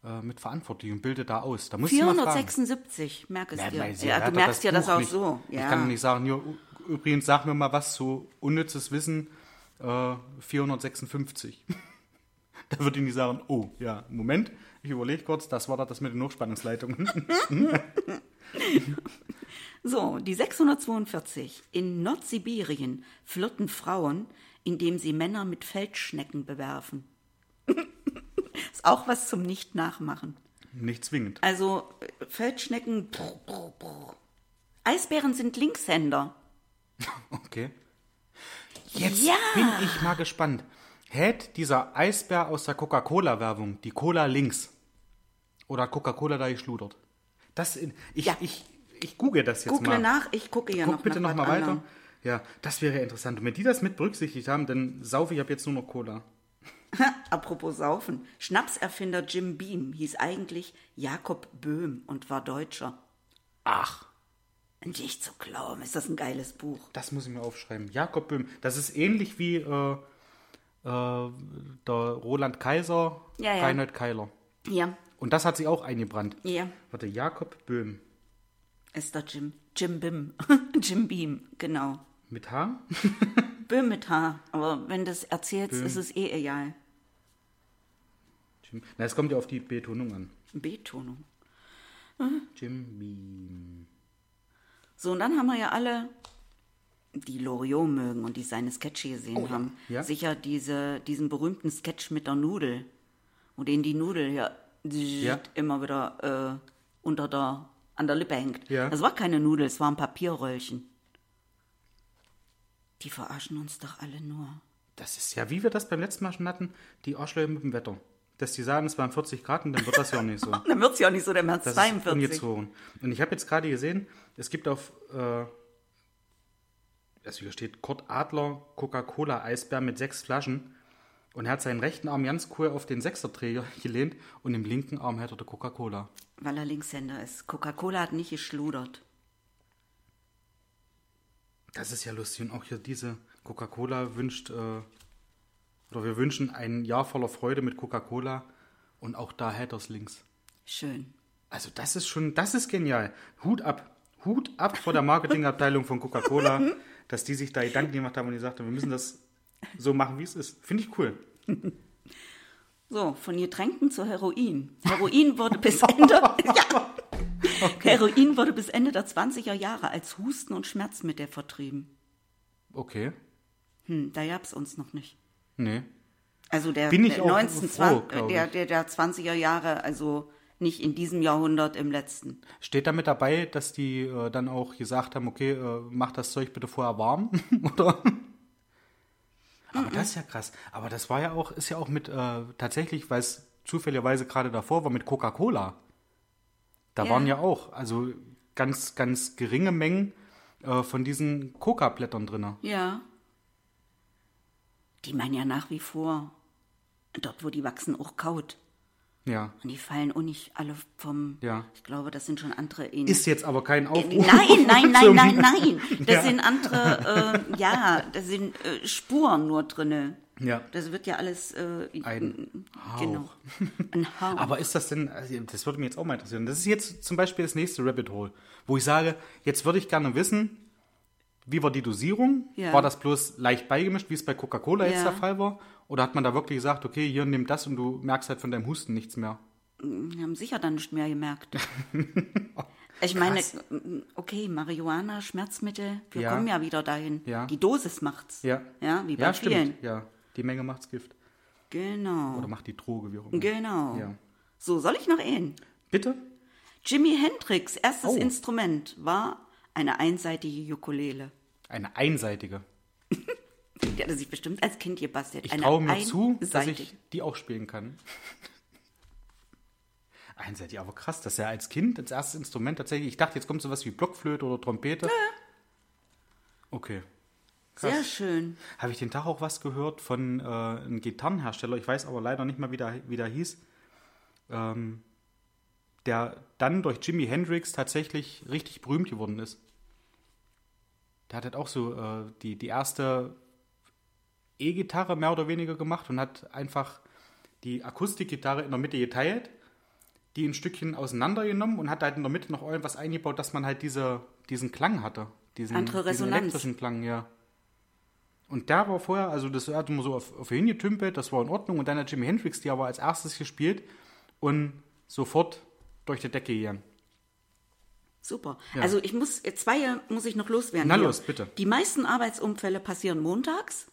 äh, mit verantwortlich und bildet da aus. Da muss ich mal fragen. 476, merk es Ja, dir. weil Ja, du merkst ja das auch nicht. so. Ich Ja. kann nicht sagen, ü- übrigens, sag mir mal was zu unnützes Wissen, äh, 456. da würde ich nicht sagen, oh, ja, Moment, ich überlege kurz, das war das mit den Hochspannungsleitungen. So, die 642. In Nordsibirien flirten Frauen, indem sie Männer mit Feldschnecken bewerfen. ist auch was zum Nicht-Nachmachen. nicht zwingend. Also, äh, Feldschnecken. Brr, brr, brr. Eisbären sind Linkshänder. Okay. Jetzt Ja. bin ich mal gespannt. Hält dieser Eisbär aus der Coca-Cola-Werbung die Cola links? Oder Coca-Cola da geschludert? Das in, ich, Ja. ich, ich google das jetzt Google mal. nach, ich gucke ja Guck noch bitte nach noch mal was weiter. Ja, das wäre interessant. Und wenn die das mit berücksichtigt haben, dann saufe ich ab jetzt nur noch Cola. Apropos Saufen. Schnapserfinder Jim Beam hieß eigentlich Jakob Böhm und war Deutscher. Ach, Nicht zu glauben, ist das ein geiles Buch. das muss ich mir aufschreiben. Jakob Böhm. Das ist ähnlich wie äh, äh, der Roland Kaiser, Ja, ja. Reinhold Keiler. Ja, Und das hat sich auch eingebrannt. ja, Warte, Jakob Böhm. ist der Jim. Jim Bim. Jim Beam, genau. Mit H? Böhm mit H. Aber wenn du es erzählst, ist es eh egal. Jim. Na, es kommt ja auf die Betonung an. Betonung. Jim Beam. So, und dann haben wir ja alle die Loriot mögen und die seine Sketche gesehen haben, Ja? sicher diese, diesen berühmten Sketch mit der Nudel, wo denen die Nudel hier Ja. immer wieder äh, unter der, an der Lippe hängt. Ja. Das war keine Nudel, es waren Papierröllchen. Die verarschen uns doch alle nur. Das ist ja, wie wir das beim letzten Mal schon hatten, die Arschlöcher mit dem Wetter. Dass die sagen, es waren 40 Grad und dann wird das ja auch nicht so. Dann wird es ja auch nicht so, März Das ist 42. ungezogen. Und ich habe jetzt gerade gesehen, es gibt auf, äh, also hier steht Kurt Adler Coca-Cola Eisbär mit sechs Flaschen und er hat seinen rechten Arm ganz cool auf den Sechserträger gelehnt und im linken Arm hält er Coca-Cola. Weil er Linkshänder ist. Coca-Cola hat nicht geschludert. Das ist ja lustig. Und auch hier diese Coca-Cola wünscht, äh, oder wir wünschen ein Jahr voller Freude mit Coca-Cola und auch da hält er es links. Schön. Also das ist schon, das ist genial. Hut ab. Hut ab vor der Marketingabteilung von Coca-Cola, dass die sich da Gedanken gemacht haben und gesagt haben, wir müssen das so machen, wie es ist. Finde ich cool. So, von Getränken zu Heroin. Heroin wurde bis Ende, ja. Heroin wurde bis Ende der 20er Jahre als Husten- und Schmerzmittel vertrieben. Okay. Hm, da gab's uns noch nicht. Nee. Also der, Bin ich der, auch 19, froh, glaub der, ich. der, der 20er Jahre, also nicht in diesem Jahrhundert, im letzten. Steht damit dabei, dass die äh, dann auch gesagt haben, okay, äh, mach das Zeug bitte vorher warm, oder? Aber das ist ja krass. Aber das war ja auch, ist ja auch mit, äh, tatsächlich, weil es zufälligerweise gerade davor war, mit Coca-Cola. Da Ja. waren ja auch, also ganz, ganz geringe Mengen äh, von diesen Coca-Blättern drin. Ja. Die man ja nach wie vor, dort wo die wachsen, auch kaut. Ja. Und die fallen auch nicht alle vom, Ja. ich glaube, das sind schon andere in, Ist jetzt aber kein Aufruf. Nein, nein, nein, nein, nein. Das Ja. sind andere, äh, ja, das sind äh, Spuren nur drinne. Ja. Das wird ja alles äh, Ein genau. Ein Hauch. Aber ist das denn, also das würde mich jetzt auch mal interessieren. Das ist jetzt zum Beispiel das nächste Rabbit Hole, wo ich sage, jetzt würde ich gerne wissen, wie war die Dosierung? Ja. War das bloß leicht beigemischt, wie es bei Coca-Cola jetzt Ja. der Fall war? Oder hat man da wirklich gesagt, okay, hier nimm das und du merkst halt von deinem Husten nichts mehr? Wir haben sicher dann nicht mehr gemerkt. Ich meine, okay, Marihuana, Schmerzmittel, wir Ja. kommen ja wieder dahin. Die Dosis macht's. Ja. Ja, wie bei vielen. stimmt. Ja, die Menge macht's Gift. Genau. Oder macht die Droge, wie auch immer. Genau. Ja. So, soll ich noch einen? Bitte? Jimi Hendrix erstes Oh. Instrument war eine einseitige Ukulele. Eine einseitige. Die hat er sich bestimmt als Kind gebastelt. Ich eine traue mir zu, dass einseitige. ich die auch spielen kann. Einseitig, aber krass, dass er als Kind als erstes Instrument tatsächlich, ich dachte, jetzt kommt sowas wie Blockflöte oder Trompete. Okay. Sehr krass. schön. Habe ich den Tag auch was gehört von äh, einem Gitarrenhersteller, ich weiß aber leider nicht mal, wie der, wie der hieß, ähm, der dann durch Jimi Hendrix tatsächlich richtig berühmt geworden ist. Der hat halt auch so äh, die, die erste E-Gitarre mehr oder weniger gemacht und hat einfach die Akustikgitarre in der Mitte geteilt, die ein Stückchen auseinandergenommen und hat halt in der Mitte noch irgendwas eingebaut, dass man halt diese, diesen Klang hatte. Diesen, Andere diesen Resonanz. elektrischen Klang, ja. Und der war vorher, also das hat immer so auf, auf ihn getümpelt, das war in Ordnung. Und dann hat Jimi Hendrix die aber als erstes gespielt und sofort durch die Decke gegangen. Super. Ja. Also ich muss, zwei muss ich noch loswerden. Na hier. los, bitte. Die meisten Arbeitsunfälle passieren montags.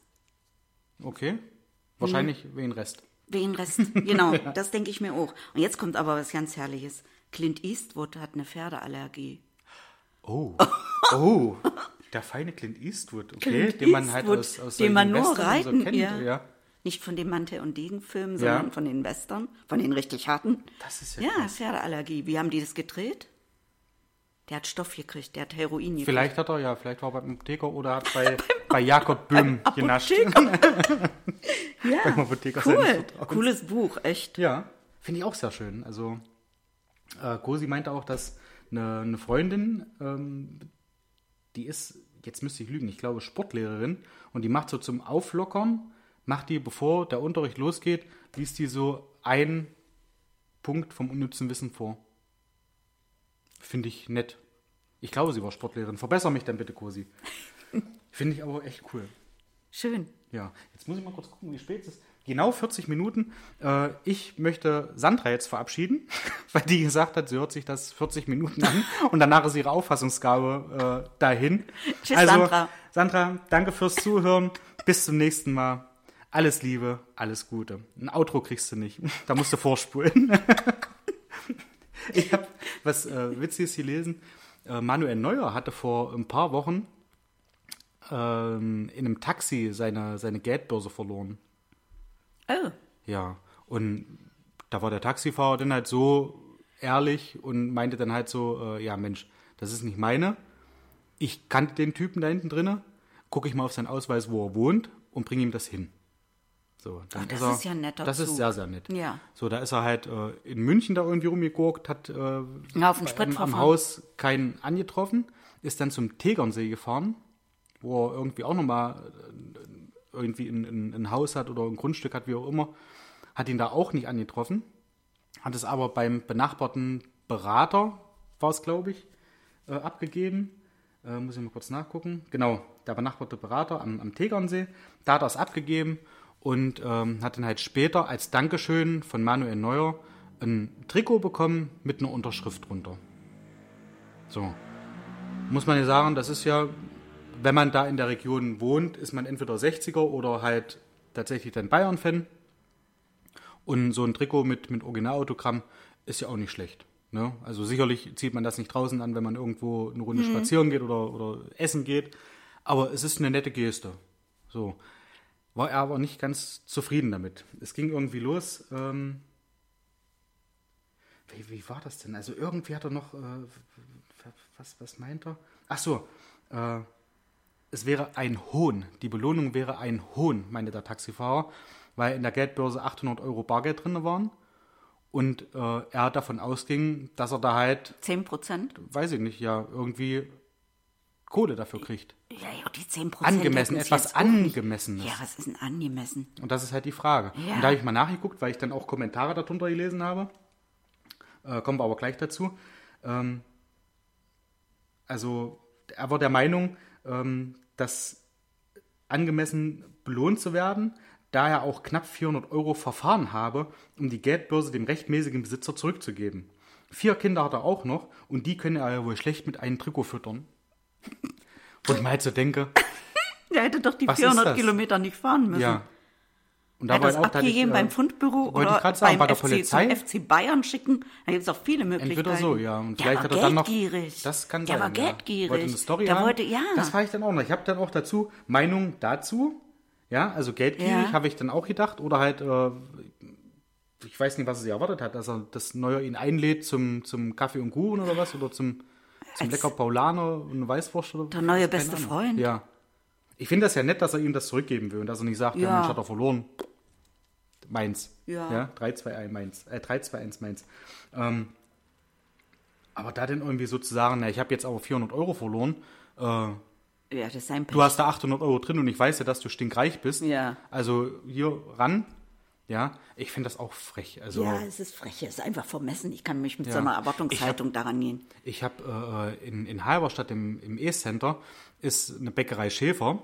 Okay. Wahrscheinlich wegen Rest. Wegen Rest. Genau, das denke ich mir auch. Und jetzt kommt aber was ganz Herrliches. Clint Eastwood hat eine Pferdeallergie. Oh. Oh. Der feine Clint Eastwood, okay, Clint den man halt aus, aus den man nur Western und so reiten, kennt. ja. ja. Nicht von den Mantel- und Degenfilmen, Ja. sondern von den Western, von den richtig harten. Das ist ja Ja, krass. Pferdeallergie. Wie haben die das gedreht? Der hat Stoff gekriegt, der hat Heroin gekriegt. Vielleicht hat er, ja, vielleicht war er beim Apotheker oder hat bei, bei Jakob Böhm genascht. Ja, beim Apotheker cool. Cooles Buch, echt. Ja, finde ich auch sehr schön. Also, äh, Cosi meinte auch, dass eine, eine Freundin, ähm, die ist, jetzt müsste ich lügen, ich glaube Sportlehrerin, und die macht so zum Auflockern, macht die, bevor der Unterricht losgeht, liest die so einen Punkt vom unnützen Wissen vor. Finde ich nett. Ich glaube, sie war Sportlehrerin. Verbessere mich dann bitte, Cosi. Finde ich aber echt cool. Schön. Ja, jetzt muss ich mal kurz gucken, wie spät es ist. Genau 40 Minuten. Äh, ich möchte Sandra jetzt verabschieden, weil die gesagt hat, sie hört sich das 40 Minuten an und danach ist ihre Auffassungsgabe äh, dahin. Tschüss, also, Sandra. Sandra, danke fürs Zuhören. Bis zum nächsten Mal. Alles Liebe, alles Gute. Ein Outro kriegst du nicht. Da musst du vorspulen. Ich habe was äh, Witziges gelesen. Äh, Manuel Neuer hatte vor ein paar Wochen ähm, in einem Taxi seine, seine Geldbörse verloren. Oh. Ja, und da war der Taxifahrer dann halt so ehrlich und meinte dann halt so, äh, ja Mensch, das ist nicht meine. Ich kannte den Typen da hinten drinne, gucke ich mal auf seinen Ausweis, wo er wohnt und bringe ihm das hin. So, dann Ach, das er, ist ja netter Das ist Zug. sehr, sehr nett. Ja. So, da ist er halt äh, in München da irgendwie rumgeguckt, hat äh, am, am. Haus keinen angetroffen, ist dann zum Tegernsee gefahren, wo er irgendwie auch nochmal irgendwie ein, ein, ein Haus hat oder ein Grundstück hat, wie auch immer, hat ihn da auch nicht angetroffen, hat es aber beim benachbarten Berater, war es glaube ich, äh, abgegeben. Äh, muss ich mal kurz nachgucken. Genau, der benachbarte Berater am, am Tegernsee, da hat er es abgegeben und ähm, hat dann halt später als Dankeschön von Manuel Neuer ein Trikot bekommen mit einer Unterschrift drunter. So. Muss man ja sagen, das ist ja, wenn man da in der Region wohnt, ist man entweder 60er oder halt tatsächlich dann Bayern-Fan. Und so ein Trikot mit, mit Originalautogramm ist ja auch nicht schlecht. Ne? Also sicherlich zieht man das nicht draußen an, wenn man irgendwo eine Runde spazieren geht oder, oder essen geht. Aber es ist eine nette Geste. So. War er aber nicht ganz zufrieden damit. Es ging irgendwie los. Ähm, wie, wie war das denn? Also irgendwie hat er noch, äh, was, was meint er? Ach so, äh, es wäre ein Hohn. Die Belohnung wäre ein Hohn, meinte der Taxifahrer, weil in der Geldbörse 800 Euro Bargeld drin waren. Und äh, er davon ausging, dass er da halt, 10 Prozent? weiß ich nicht, ja, irgendwie Kohle dafür kriegt. Ja, ja, die 10 Prozent. Angemessen, etwas Angemessenes. Ja, was ist denn angemessen? Und das ist halt die Frage. Ja. Und da habe ich mal nachgeguckt, weil ich dann auch Kommentare darunter gelesen habe. Äh, kommen wir aber gleich dazu. Ähm, also er war der Meinung, ähm, dass angemessen belohnt zu werden, da er auch knapp 400 Euro Verfahren habe, um die Geldbörse dem rechtmäßigen Besitzer zurückzugeben. Vier Kinder hat er auch noch und die können er ja wohl schlecht mit einem Trikot füttern. Wo ich mir halt so denke, Der hätte doch die Was ist 400 das? Kilometer nicht fahren müssen. ja. Und hat war das auch, da hatte ich, abgegeben äh, beim Fundbüro ich oder grad sagen, beim bei der FC, Polizei? FC Bayern schicken. Da gibt es auch viele Möglichkeiten. Entweder so, ja. Und der vielleicht war hat er dann noch. geldgierig. Das kann der sein. war ja. geldgierig. Wollte eine Story der haben. wollte, ja. Das war ich dann auch noch. Ich habe dann auch dazu Meinung dazu. Ja, also geldgierig Ja. habe ich dann auch gedacht. Oder halt, äh, ich weiß nicht, was er sich erwartet hat, dass er das Neuer ihn einlädt zum, zum Kaffee und Kuchen oder was. Oder zum, zum Als- lecker Paulaner und eine Weißwurst oder Der neue beste. Freund. Ja. Ich finde das ja nett, dass er ihm das zurückgeben will und dass er nicht sagt, ja, Ja. Mensch, hat er verloren. Meins. Ja. ja 3-2-1 Mainz. Äh, 3-2-1 Mainz. Ähm, aber da denn irgendwie sozusagen, na, ich habe jetzt aber 400 Euro verloren, äh, ja, das ist sein Pech. du hast da 800 Euro drin und ich weiß ja, dass du stinkreich bist. Ja. Also hier ran. Ja, ich finde das auch frech. Also ja, es ist frech, es ist einfach vermessen. Ich kann mich mit Ja. so einer Erwartungshaltung daran gehen. Ich habe äh, in, in Halberstadt im, im E-Center ist eine Bäckerei Schäfer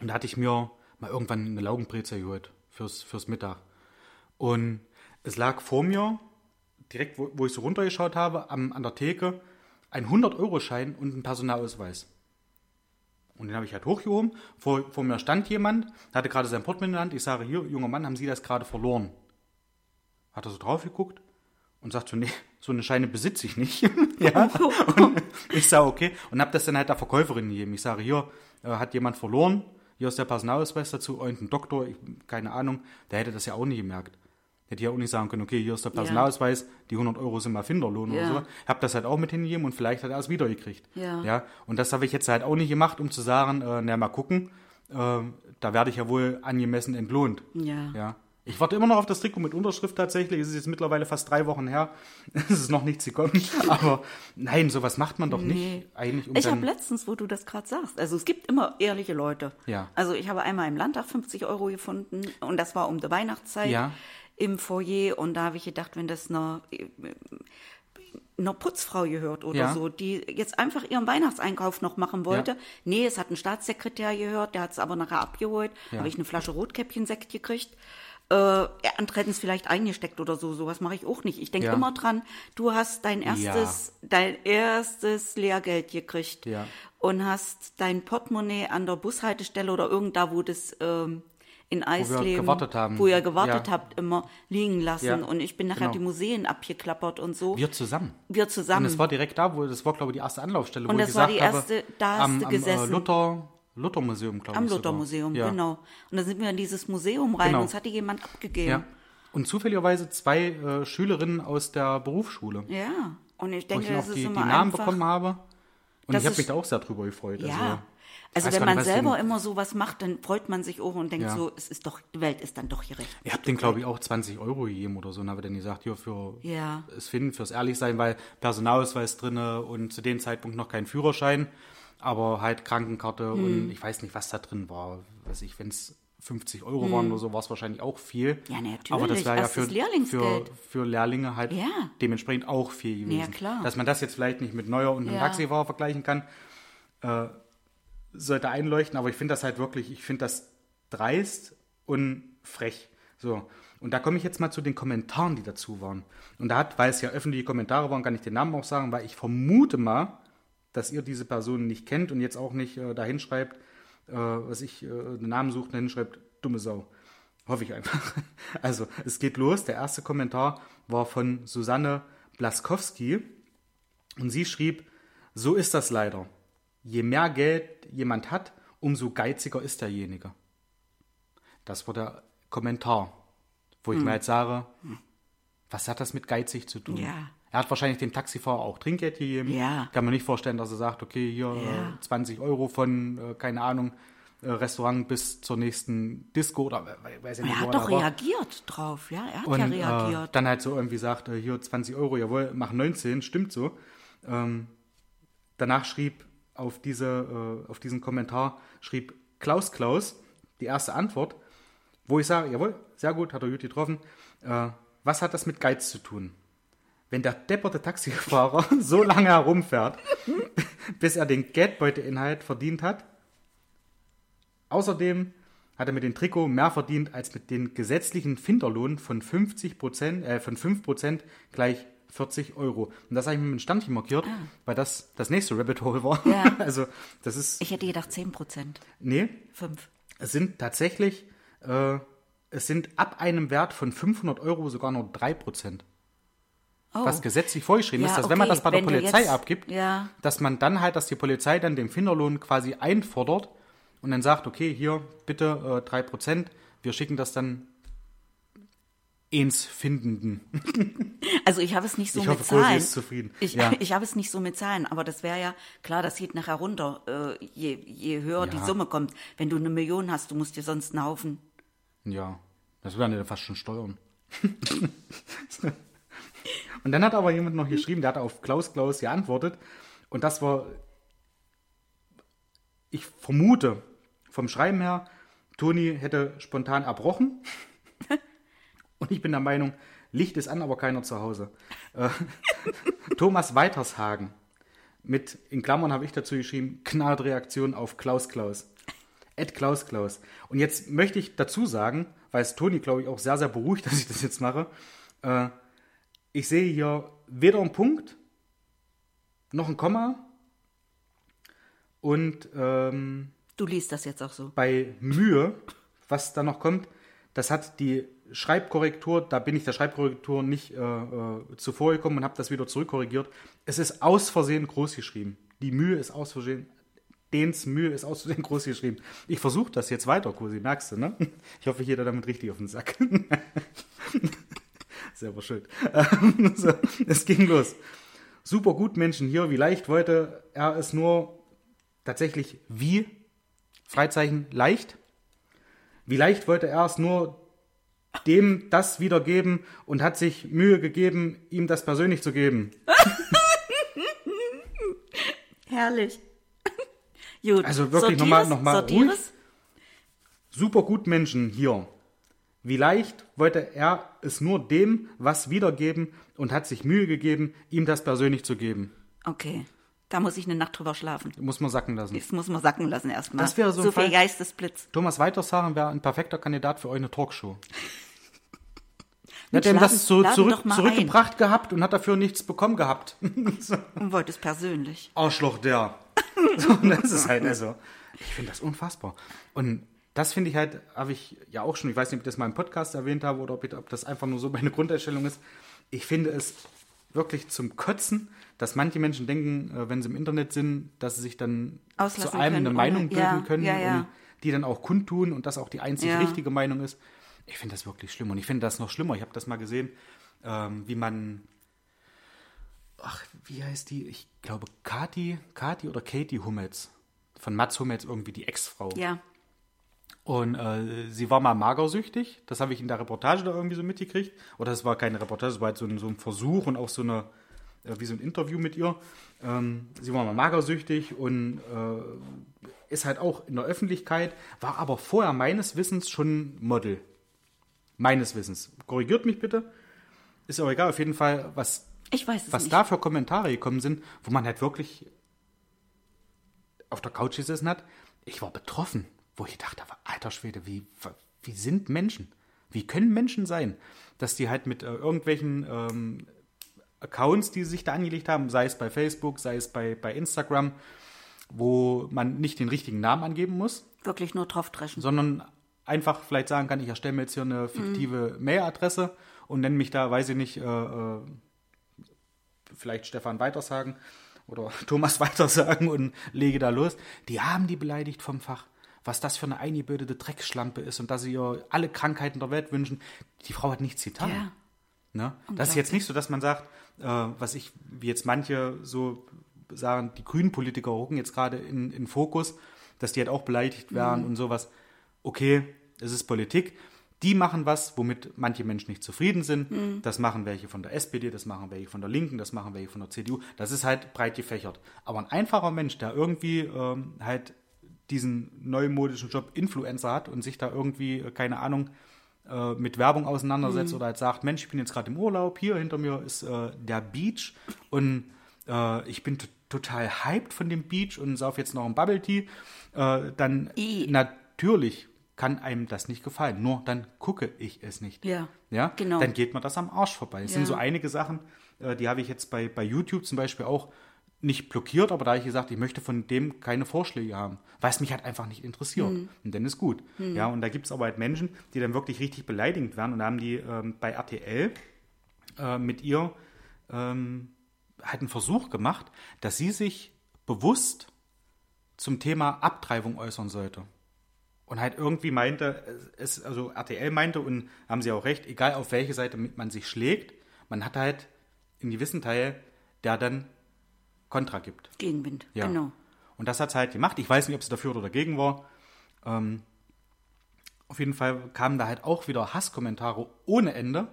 und da hatte ich mir mal irgendwann eine Laugenbrezel geholt fürs, fürs Mittag. Und es lag vor mir, direkt wo, wo ich so runtergeschaut habe, am, an der Theke, ein 100-Euro-Schein und ein Personalausweis. Und den habe ich halt hochgehoben. Vor, vor mir stand jemand, hatte gerade sein Portemonnaie in der Hand. Ich sage, hier, junger Mann, haben Sie das gerade verloren? Hat er so drauf geguckt und sagt so, nee, so eine Scheine besitze ich nicht. ja. Und ich sage, okay. Und habe das dann halt der Verkäuferin gegeben. Ich sage, hier äh, hat jemand verloren. Hier ist der Personalausweis dazu. Und ein Doktor, ich, keine Ahnung, der hätte das ja auch nicht gemerkt. Hätte ja auch nicht sagen können, okay, hier ist der Personalausweis, die 100 Euro sind mal Finderlohn Ja. oder so. Hab das halt auch mit hingegeben und vielleicht hat er es wiedergekriegt. Ja. ja. Und das habe ich jetzt halt auch nicht gemacht, um zu sagen, äh, na mal gucken, äh, da werde ich ja wohl angemessen entlohnt. Ja. Ja. Ich warte immer noch auf das Trikot mit Unterschrift tatsächlich. Es ist jetzt mittlerweile fast drei Wochen her. Es ist noch nichts gekommen. Aber nein, sowas macht man doch nicht. Eigentlich um Ich habe letztens, wo du das gerade sagst, also es gibt immer ehrliche Leute. Ja. Also ich habe einmal im Landtag 50 Euro gefunden und das war um die Weihnachtszeit Ja. im Foyer und da habe ich gedacht, wenn das einer, einer Putzfrau gehört oder Ja. so, die jetzt einfach ihren Weihnachtseinkauf noch machen wollte. Ja. Nee, es hat ein Staatssekretär gehört, der hat es aber nachher abgeholt, Ja. habe ich eine Flasche Rotkäppchen-Sekt gekriegt. Äh, andere hätten es vielleicht eingesteckt oder so. Sowas mache ich auch nicht. Ich denke Ja. immer dran, du hast dein erstes, dein erstes Lehrgeld gekriegt Ja. und hast dein Portemonnaie an der Bushaltestelle oder irgendda, wo das ähm, in Eisleben, haben. wo ihr gewartet Ja. habt, immer liegen lassen. Ja, Und ich bin nachher genau. die Museen abgeklappert und so. Wir zusammen. Wir zusammen. Und es war direkt da, wo das war, glaube ich, die erste Anlaufstelle, Und wo das ich war die erste- habe, da hast am, du am gesessen. Äh, Luther, Luther-Museum, glaube Am ich. sogar. Luther-Museum, ja. genau. Und dann sind wir in dieses Museum rein Genau. und es hatte jemand abgegeben. Ja. Und zufälligerweise zwei äh, Schülerinnen aus der Berufsschule, Ja. Und ich wo denke, ich dann das auch ist die, die Namen bekommen habe. Und ich habe mich da auch sehr drüber gefreut. Ja. Also, Also, wenn man nicht, was selber immer sowas macht, dann freut man sich auch und denkt Ja. so, es ist doch, die Welt ist dann doch gerecht. Ihr habt den, glaube ich, auch 20 Euro gegeben oder so. Und habe dann gesagt, hier für Ja. es finden, fürs Ehrlichsein, weil Personalausweis drinne und zu dem Zeitpunkt noch kein Führerschein, aber halt Krankenkarte Hm. und ich weiß nicht, was da drin war. Weiß ich, wenn es 50 Euro waren oder so, war es wahrscheinlich auch viel. Hm. Ja, natürlich. Aber das war ja für, für, für Lehrlinge halt Ja. dementsprechend auch viel gewesen. Ja, klar. Dass man das jetzt vielleicht nicht mit Neuer und einem Ja. Taxifahrer vergleichen kann, äh, sollte einleuchten, aber ich finde das halt wirklich, ich finde das dreist und frech. So. Und da komme ich jetzt mal zu den Kommentaren, die dazu waren. Und da hat, weil es ja öffentliche Kommentare waren, kann ich den Namen auch sagen, weil ich vermute mal, dass ihr diese Person nicht kennt und jetzt auch nicht äh, dahin schreibt, äh, was ich, äh, den Namen sucht und hinschreibt, dumme Sau. Hoffe ich einfach. Also, es geht los. Der erste Kommentar war von Susanne Blaskowski. Und sie schrieb, so ist das leider. Je mehr Geld jemand hat, umso geiziger ist derjenige. Das war der Kommentar, wo ich Hm. mir jetzt sage, was hat das mit geizig zu tun? Ja. Er hat wahrscheinlich dem Taxifahrer auch Trinkgeld gegeben. Ja. Kann man nicht vorstellen, dass er sagt, okay, hier Ja. äh, 20 Euro von, äh, keine Ahnung, äh, Restaurant bis zur nächsten Disco oder we- weiß ich nicht, Er hat doch war. reagiert drauf, ja, er hat Und ja äh, reagiert. dann halt so irgendwie sagt, äh, hier 20 Euro, jawohl, mach 19, stimmt so. Ähm, danach schrieb auf, diese, äh, auf diesen Kommentar, schrieb Klaus Klaus die erste Antwort, wo ich sage, jawohl, sehr gut, hat er gut getroffen. Äh, was hat das mit Geiz zu tun? Wenn der depperte Taxifahrer so lange herumfährt, bis er den Geldbeuteinhalt verdient hat, Außerdem hat er mit dem Trikot mehr verdient als mit dem gesetzlichen Finderlohn von 50 Prozent, äh, von 5 Prozent gleich 40 Euro. Und das habe ich mit einem Standchen markiert, weil das das nächste Rabbit Hole war. Ah. Ja. Also, das ist, Ich hätte gedacht 10 Prozent, nee, 5. es sind tatsächlich, äh, es sind ab einem Wert von 500 Euro sogar nur 3 Prozent. Oh. Was gesetzlich vorgeschrieben Ja, ist, dass wenn man okay, das bei der wenn Polizei jetzt- abgibt, ja. dass man dann halt, dass die Polizei dann den Finderlohn quasi einfordert und dann sagt, okay, hier bitte äh, 3%, wir schicken das dann ins Findenden. Also ich habe es nicht so Ich mit hoffe, Zahlen. ist zufrieden. Ich, Ja. ich habe es nicht so mit Zahlen, aber das wäre ja, klar, das geht nachher runter, äh, je, je höher die. Summe kommt. Wenn du eine Million hast, du musst dir sonst einen Haufen. Ja, das wären ja fast schon Steuern. und dann hat aber jemand noch geschrieben, der hat auf Klaus Klaus geantwortet und das war, ich vermute vom Schreiben her, Toni hätte spontan erbrochen und ich bin der Meinung, Licht ist an, aber keiner zu Hause. Äh, Thomas Weitershagen mit, in Klammern habe ich dazu geschrieben, Knallreaktion auf Klaus Klaus. Ed Klaus Klaus. Und jetzt möchte ich dazu sagen, weil es Toni, glaube ich, auch sehr, sehr beruhigt, dass ich das jetzt mache. Äh, ich sehe hier weder einen Punkt noch ein Komma. Und ähm, Du liest das jetzt auch so. bei Mühe, was da noch kommt, das hat die Schreibkorrektur, da bin ich der Schreibkorrektur nicht äh, äh, zuvor gekommen und habe das wieder zurückkorrigiert. Es ist aus Versehen groß geschrieben. Die Mühe ist aus Versehen, dens Mühe ist aus Versehen groß geschrieben. Ich versuche das jetzt weiter, Cosi, merkst du, ne? Ich hoffe, ich gehe da damit richtig auf den Sack. Selber schuld. So, es ging los. Super gut, Menschen hier. Wie leicht wollte er es nur tatsächlich wie? Freizeichen leicht. Wie leicht wollte er es nur dem das wiedergeben und hat sich Mühe gegeben, ihm das persönlich zu geben. Herrlich. Gut. Also wirklich nochmal- nochmal ruhig. Super gut Menschen hier. Wie leicht wollte er es nur dem was wiedergeben und hat sich Mühe gegeben, ihm das persönlich zu geben. Okay. Da muss ich eine Nacht drüber schlafen. Muss man sacken lassen. Das muss man sacken lassen erstmal. Das wäre so so ein viel Geistesblitz. Thomas Weitershagen wäre ein perfekter Kandidat für euch eine Talkshow. Er hat ihm das so zurück, zurückgebracht gehabt und hat dafür nichts bekommen gehabt. so. Und wollte es persönlich. Arschloch der. so, das ist halt, also, ich finde das unfassbar. Und das finde ich halt, habe ich ja auch schon, ich weiß nicht, ob ich das mal im Podcast erwähnt habe oder ob, ich, ob das einfach nur so meine Grundeinstellung ist. Ich finde es wirklich zum Kotzen, dass manche Menschen denken, äh, wenn sie im Internet sind, dass sie sich dann Auslassen zu allem können, eine Meinung bilden ja, können ja, ja. und die dann auch kundtun und das auch die einzig richtige Meinung ist. Ich finde das wirklich schlimm und ich finde das noch schlimmer. Ich habe das mal gesehen, ähm, wie man ach, wie heißt die? Ich glaube, Kati, Kati oder Katie Hummels. Von Mats Hummels irgendwie die Ex-Frau. Ja. Und äh, sie war mal magersüchtig. Das habe ich in der Reportage da irgendwie so mitgekriegt. Oder es war keine Reportage, es war halt so ein, so ein Versuch und auch so eine, äh, wie so ein Interview mit ihr. Ähm, sie war mal magersüchtig und äh, ist halt auch in der Öffentlichkeit, war aber vorher meines Wissens schon Model. Meines Wissens. Korrigiert mich bitte. Ist auch egal, auf jeden Fall, was was nicht. da für Kommentare gekommen sind, wo man halt wirklich auf der Couch gesessen hat. Ich war betroffen, wo ich dachte, aber alter Schwede, wie, wie sind Menschen? Wie können Menschen sein, dass die halt mit äh, irgendwelchen ähm, Accounts, die sie sich da angelegt haben, sei es bei Facebook, sei es bei, bei Instagram, wo man nicht den richtigen Namen angeben muss, Wirklich nur drauf dreschen. sondern einfach vielleicht sagen kann, ich erstelle mir jetzt hier eine fiktive Mailadresse und nenne mich da, weiß ich nicht, äh, äh, vielleicht Stefan Weitersagen oder Thomas Weitersagen und lege da los. Die haben die beleidigt vom Fach. Was das für eine eingebildete Dreckschlampe ist und dass sie ihr alle Krankheiten der Welt wünschen. Die Frau hat nichts getan. Ja. Ne? Das ist jetzt nicht so, dass man sagt, äh, was ich, wie jetzt manche so sagen, die grünen Politiker rücken jetzt gerade in, in Fokus, dass die halt auch beleidigt werden und sowas. Okay, es ist Politik. Die machen was, womit manche Menschen nicht zufrieden sind. Das machen welche von der SPD, das machen welche von der Linken, das machen welche von der CDU. Das ist halt breit gefächert. Aber ein einfacher Mensch, der irgendwie ähm, halt diesen neumodischen Job Influencer hat und sich da irgendwie, äh, keine Ahnung, äh, mit Werbung auseinandersetzt oder halt sagt, Mensch, ich bin jetzt gerade im Urlaub, hier hinter mir ist äh, der Beach und äh, ich bin total hyped von dem Beach und sauf jetzt noch ein Bubble Tea, äh, dann I. natürlich kann einem das nicht gefallen. Nur dann gucke ich es nicht. Ja, ja? genau. Dann geht mir das am Arsch vorbei. Es sind Ja. so einige Sachen, äh, die habe ich jetzt bei, bei YouTube zum Beispiel auch nicht blockiert, aber da habe ich gesagt, ich möchte von dem keine Vorschläge haben, weil es mich halt einfach nicht interessiert. Hm. Und dann ist gut. Ja, und da gibt es aber halt Menschen, die dann wirklich richtig beleidigend werden und da haben die ähm, bei RTL äh, mit ihr ähm, halt einen Versuch gemacht, dass sie sich bewusst zum Thema Abtreibung äußern sollte. Und halt irgendwie meinte, es, also RTL meinte, und haben sie auch recht, egal auf welche Seite man sich schlägt, man hat halt einen gewissen Teil, der dann Kontra gibt. Gegenwind. Ja. Genau. Und das hat sie halt gemacht. Ich weiß nicht, ob sie dafür oder dagegen war. Ähm, auf jeden Fall kamen da halt auch wieder Hasskommentare ohne Ende,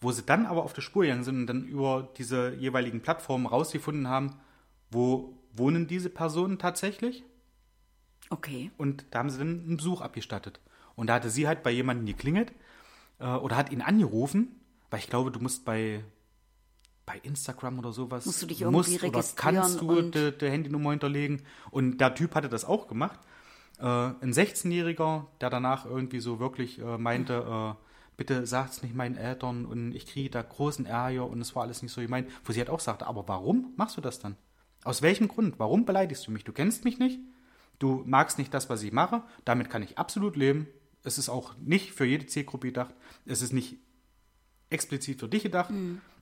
wo sie dann aber auf der Spur gegangen sind und dann über diese jeweiligen Plattformen rausgefunden haben, wo wohnen diese Personen tatsächlich. Okay. Und da haben sie dann einen Besuch abgestattet. Und da hatte sie halt bei jemandem geklingelt äh, oder hat ihn angerufen, weil ich glaube, du musst bei, bei Instagram oder sowas Musst du dich irgendwie musst oder kannst du die, die Handynummer hinterlegen. Und der Typ hatte das auch gemacht. Äh, ein 16-Jähriger, der danach irgendwie so wirklich äh, meinte, äh, bitte sagt's nicht meinen Eltern und ich kriege da großen Ärger und es war alles nicht so gemeint. Wo sie halt auch sagte, aber warum machst du das dann? Aus welchem Grund? Warum beleidigst du mich? Du kennst mich nicht, du magst nicht das, was ich mache, damit kann ich absolut leben. Es ist auch nicht für jede Zielgruppe gedacht. Es ist nicht explizit für dich gedacht.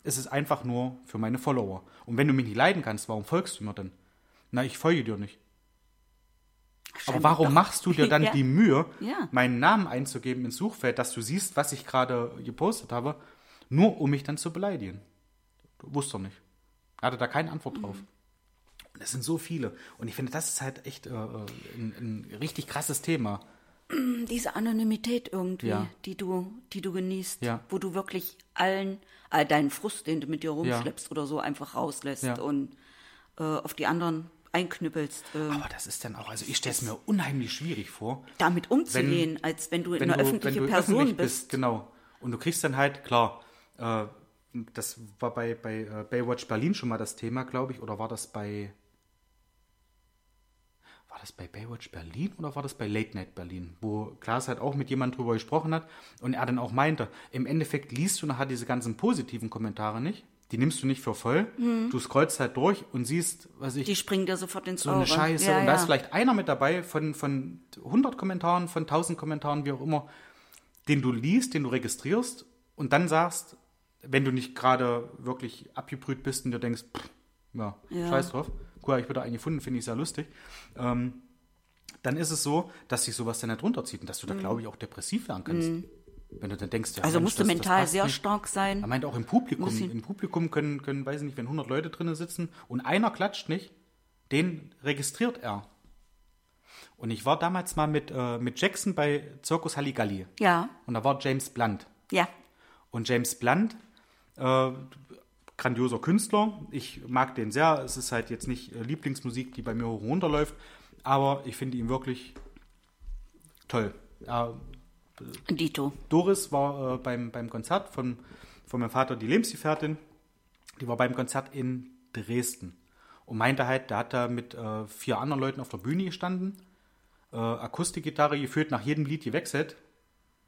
Es ist einfach nur für meine Follower. Und wenn du mich nicht leiden kannst, warum folgst du mir denn? Na, ich folge dir nicht. Aber Scheinbar warum doch. machst du dir dann Ja. die Mühe, Ja. meinen Namen einzugeben ins Suchfeld, dass du siehst, was ich gerade gepostet habe, nur um mich dann zu beleidigen? Du wusste doch nicht. Er hatte da keine Antwort drauf. Mhm. Und es sind so viele. Und ich finde, das ist halt echt äh, äh, ein, ein richtig krasses Thema. Diese Anonymität irgendwie, Ja. die du, die du genießt, Ja. wo du wirklich allen, all deinen Frust, den du mit dir rumschleppst oder so, einfach rauslässt Ja. und äh, auf die anderen einknüppelst, äh, Aber das ist dann auch, also ich stelle es mir unheimlich schwierig vor. damit umzugehen, als wenn du wenn eine du, öffentliche wenn du Person öffentlich bist. Genau. Und du kriegst dann halt, klar, äh, das war bei, bei äh, Baywatch Berlin schon mal das Thema, glaube ich, oder war das bei war das bei Baywatch Berlin oder war das bei Late Night Berlin, wo Klaas halt auch mit jemandem drüber gesprochen hat und er dann auch meinte, im Endeffekt liest du nachher diese ganzen positiven Kommentare nicht. Die nimmst du nicht für voll. Du scrollst halt durch und siehst, was ich, Die springen dir sofort ins so Auge. eine Scheiße. Ja, und da ja. ist vielleicht einer mit dabei von, von 100 Kommentaren, von 1000 Kommentaren, wie auch immer, den du liest, den du registrierst und dann sagst, wenn du nicht gerade wirklich abgebrüht bist und dir denkst, pff, ja, Ja. scheiß drauf, cool, habe ich wieder einen gefunden, finde ich sehr lustig, ähm, dann ist es so, dass sich sowas dann nicht runterzieht und dass du da, glaube ich, auch depressiv werden kannst. Wenn du dann denkst, ja, Mhm. Also Mensch, musst du das- das mental sehr nicht. stark sein. Er meint auch im Publikum. Im Publikum können, können, weiß ich nicht, wenn 100 Leute drinnen sitzen und einer klatscht nicht, den registriert er. Und ich war damals mal mit, äh, mit Jackson bei Circus Halligalli. Ja, Und da war James Blunt. ja. Und James Blunt, äh, grandioser Künstler. Ich mag den sehr. Es ist halt jetzt nicht äh, Lieblingsmusik, die bei mir hoch und runter läuft. Aber ich finde ihn wirklich toll. Er Dito. Doris war äh, beim, beim Konzert von, von meinem Vater, die Lebensgefährtin, die war beim Konzert in Dresden und meinte halt, der hat da mit äh, vier anderen Leuten auf der Bühne gestanden, äh, Akustikgitarre geführt, nach jedem Lied gewechselt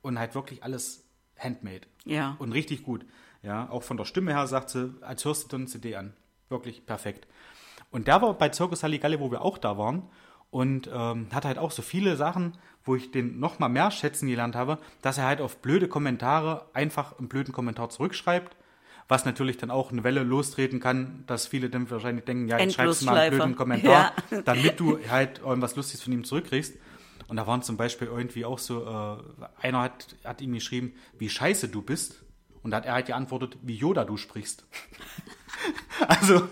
und halt wirklich alles handmade. Ja. Und richtig gut. Ja, auch von der Stimme her sagt sie, als hörst du dann eine CD an. Wirklich perfekt. Und der war bei Circus Halligalli, wo wir auch da waren. Und ähm, hat halt auch so viele Sachen, wo ich den noch mal mehr schätzen gelernt habe, dass er halt auf blöde Kommentare einfach einen blöden Kommentar zurückschreibt. Was natürlich dann auch eine Welle lostreten kann, dass viele dann wahrscheinlich denken, ja, jetzt schreibst du mal einen blöden. Kommentar, damit du halt irgendwas Lustiges von ihm zurückkriegst. Und da waren zum Beispiel irgendwie auch so, äh, einer hat, hat ihm geschrieben, wie scheiße du bist. Und da hat er halt geantwortet, wie Yoda du sprichst. also,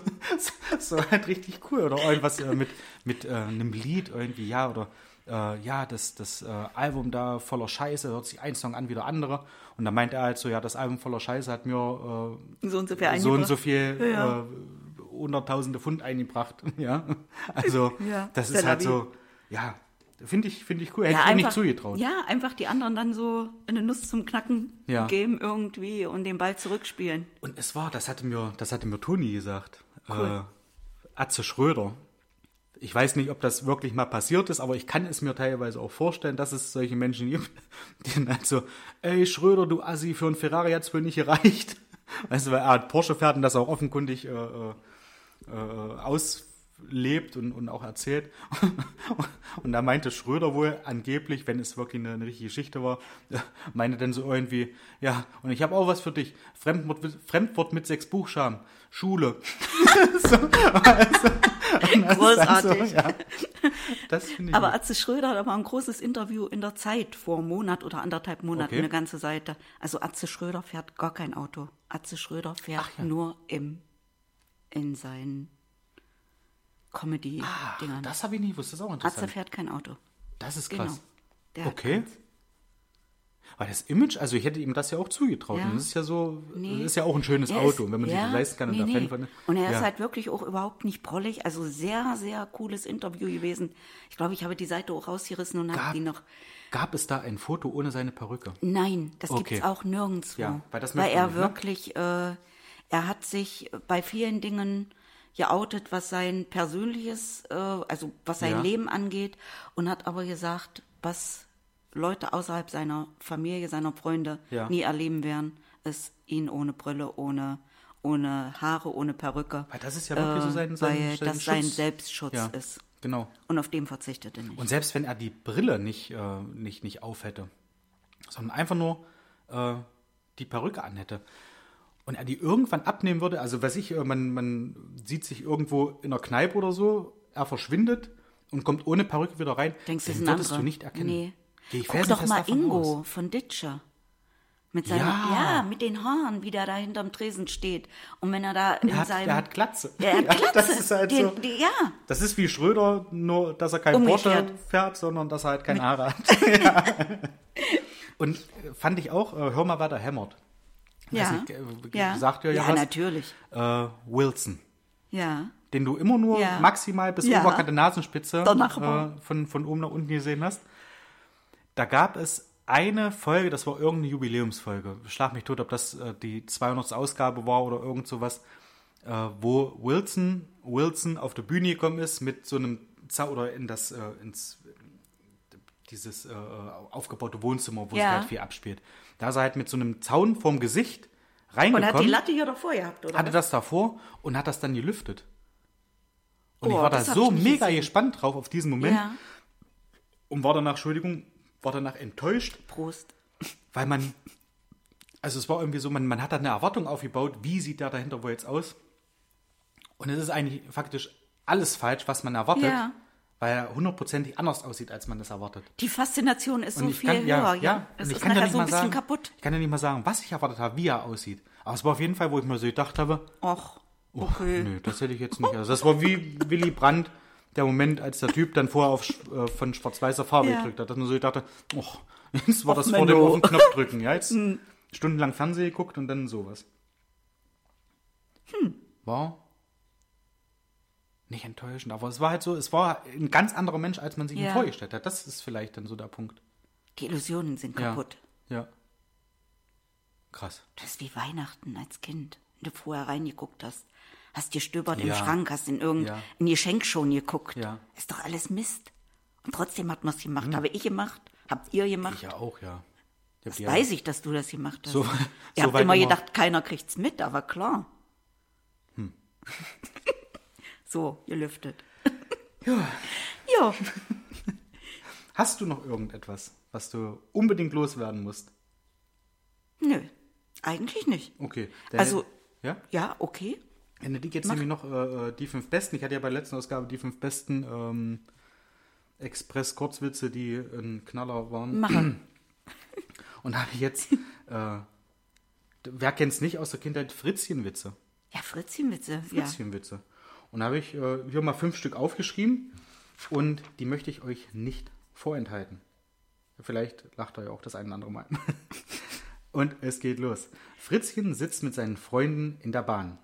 so, halt richtig cool. Oder irgendwas äh, mit, mit äh, einem Lied irgendwie, ja, oder äh, ja, das, das äh, Album da voller Scheiße, hört sich ein Song an wie der andere. Und da meint er halt so, ja, das Album voller Scheiße hat mir äh, So und so viel so und so viel Ja. äh, hunderttausende Pfund eingebracht. Ja, also Ja, das ist halt vie. so, ja, finde ich, finde ich cool. Hätte ja, ich einfach, nicht zugetraut. ja, einfach die anderen dann so eine Nuss zum Knacken Ja. geben irgendwie und den Ball zurückspielen. Und es war, das hatte mir, das hatte mir Toni gesagt. Cool. Äh, Atze Schröder. Ich weiß nicht, ob das wirklich mal passiert ist, aber ich kann es mir teilweise auch vorstellen, dass es solche Menschen gibt, die dann halt so, ey Schröder, du Assi, für einen Ferrari hat's wohl nicht gereicht. Weißt du, weil er hat Porsche fährt und das auch offenkundig äh, äh, äh, auslebt und, und auch erzählt. Und da meinte Schröder wohl angeblich, wenn es wirklich eine, eine richtige Geschichte war, meinte dann so irgendwie, ja, und ich habe auch was für dich. Fremdwort, Fremdwort mit sechs Buchstaben. Schule. so, also, Großartig. Dann so, ja, das ich Aber gut. Atze Schröder hat aber ein großes Interview in der Zeit vor einem Monat oder anderthalb Monaten, Okay. eine ganze Seite. Also Atze Schröder fährt gar kein Auto. Atze Schröder fährt nur im, in seinen Comedy-Dingern. das habe ich nie gewusst, das ist auch Atze interessant. fährt kein Auto. Das ist Genau. krass. Hat Okay. Weil das Image, also ich hätte ihm das ja auch zugetraut. Ja. Und das ist ja so, Nee. das ist ja auch ein schönes Er Auto, wenn man sich ja, das leisten kann und nee, der nee. Fan Und er ja. ist halt wirklich auch überhaupt nicht prollig. Also sehr, sehr cooles Interview gewesen. Ich glaube, ich habe die Seite auch rausgerissen und habe die noch. Gab es da ein Foto ohne seine Perücke? Nein, das Okay. gibt's auch nirgendwo. Ja, weil das weil er nicht, ne? wirklich, äh, er hat sich bei vielen Dingen geoutet, was sein persönliches, äh, also was sein Ja. Leben angeht, und hat aber gesagt, was Leute außerhalb seiner Familie, seiner Freunde Ja. nie erleben werden, ist ihn ohne Brille, ohne, ohne Haare, ohne Perücke. Weil das ist ja wirklich so sein- sein- weil sein das sein Schutz. Selbstschutz Ja. ist. Genau. Und auf dem verzichtet er nicht. Und selbst wenn er die Brille nicht, äh, nicht, nicht auf hätte, sondern einfach nur äh, die Perücke anhätte und er die irgendwann abnehmen würde, also weiß ich, äh, man, man sieht sich irgendwo in einer Kneipe oder so, er verschwindet und kommt ohne Perücke wieder rein, Denkst du, das den würdest du nicht erkennen. Nee. Geh ich Guck doch mal Ingo aus. von Ditscher. Mit seiner, Ja. ja. mit den Haaren, wie der da hinterm Tresen steht. Und wenn er da in Der hat, seinem. der hat Glatze. Der hat Glatze. das ist halt den, so. die, ja. Das ist wie Schröder, nur dass er kein Umgekehrt. Porsche fährt, sondern dass er halt keine Haare hat. ja. Und äh, fand ich auch, äh, hör mal, wer da hämmert. Ja. Ich, äh, ja. Sagt ihr ja, ja, was? natürlich. Äh, Wilson. Ja. Den du immer nur Ja. maximal bis Ja. Oberkante Nasenspitze äh, von, von oben nach unten gesehen hast. Da gab es eine Folge, das war irgendeine Jubiläumsfolge. Schlag mich tot, ob das äh, die 200. Ausgabe war oder irgend sowas, äh, wo Wilson, Wilson auf der Bühne gekommen ist mit so einem Zau oder in das, äh, ins, dieses äh, aufgebaute Wohnzimmer, wo Ja. sich halt viel abspielt. Da ist er halt mit so einem Zaun vorm Gesicht Und hat die reingekommen, Latte hier davor gehabt, oder? hatte was? das davor und hat das dann gelüftet. Und ich Oh, war da so ich mega gesehen. gespannt drauf auf diesen Moment Ja. und war danach, Entschuldigung, war danach enttäuscht, Prost. weil man, also es war irgendwie so, man, man hat da eine Erwartung aufgebaut, wie sieht der dahinter wohl jetzt aus? Und es ist eigentlich faktisch alles falsch, was man erwartet, Ja. Weil er hundertprozentig anders aussieht, als man das erwartet. Die Faszination ist so Und ich viel kann, höher. ja, Ja, ja, Es ist nachher so ein bisschen sagen, kaputt. ich kann ja nicht mal sagen, was ich erwartet habe, wie er aussieht. Aber es war auf jeden Fall, wo ich mir so gedacht habe, Och, oh, okay. nö, das hätte ich jetzt nicht. Also das war wie Willy Brandt, der Moment, als der Typ dann vorher auf, äh, von schwarz-weißer Farbe Ja. gedrückt hat, dass man so dachte, oh, jetzt war das vor dem auf den Knopf drücken. Ja, jetzt stundenlang Fernsehen geguckt und dann sowas. Hm. War nicht enttäuschend, aber es war halt so, es war ein ganz anderer Mensch, als man sich ihn Ja. vorgestellt hat. Das ist vielleicht dann so der Punkt. Die Illusionen sind Ja. kaputt. Ja. Krass. Das ist wie Weihnachten als Kind. Wenn du vorher reingeguckt hast. Hast gestöbert im Ja. Schrank, hast in irgendein Ja. in Geschenk schon geguckt. Ja. Ist doch alles Mist. Und trotzdem hat man es gemacht. Habe ich gemacht? Habt ihr gemacht? Ich ja auch, ja. Das die weiß ich, dass du das gemacht hast. So- ihr so habt immer immer- gedacht, keiner kriegt's mit, aber klar. Hm. so, ihr lüftet. Ja. Ja. Hast du noch irgendetwas, was du unbedingt loswerden musst? Nö, eigentlich nicht. Okay. Also, ja? ja, okay. Ne, die jetzt nämlich noch äh, äh, die fünf besten. Ich hatte ja bei der letzten Ausgabe die fünf besten ähm, Express-Kurzwitze, die ein Knaller waren. Machen. Und habe jetzt, äh, wer kennt's nicht aus der Kindheit, Fritzchenwitze. Ja, Fritzchenwitze. Ja. Und da habe ich äh, hier mal fünf Stück aufgeschrieben und die möchte ich euch nicht vorenthalten. Vielleicht lacht ja auch das ein oder andere Mal. und es geht los. Fritzchen sitzt mit seinen Freunden in der Bahn.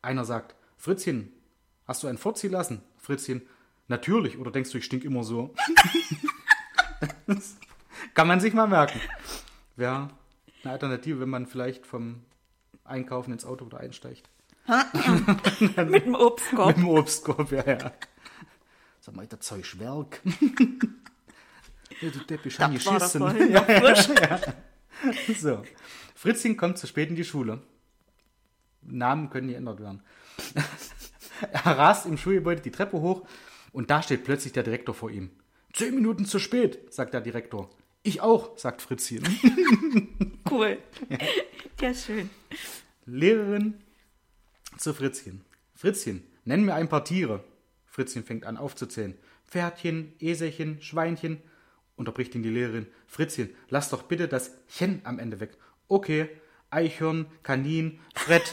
Einer sagt, Fritzchen, hast du einen vorziehen lassen? Fritzchen, natürlich, oder denkst du, ich stink immer so? Kann man sich mal merken. Wäre eine Alternative, wenn man vielleicht vom Einkaufen ins Auto wieder einsteigt. Mit dem Obstkorb. Mit dem Obstkorb, ja, ja. Sag mal, das Zeug Werk. ja, du Depp, ich hab Das war doch geschissen. Ja, ja, ja. So. Fritzchen kommt zu spät in die Schule. Namen können geändert werden. er rast im Schulgebäude die Treppe hoch und da steht plötzlich der Direktor vor ihm. Zehn Minuten zu spät, sagt der Direktor. Ich auch, sagt Fritzchen. Cool. Ja, schön. Lehrerin zu Fritzchen. Fritzchen, nenn mir ein paar Tiere. Fritzchen fängt an aufzuzählen. Pferdchen, Eselchen, Schweinchen. Unterbricht ihn die Lehrerin. Fritzchen, lass doch bitte das Chen am Ende weg. Okay, Eichhörn, Kanin, Fred.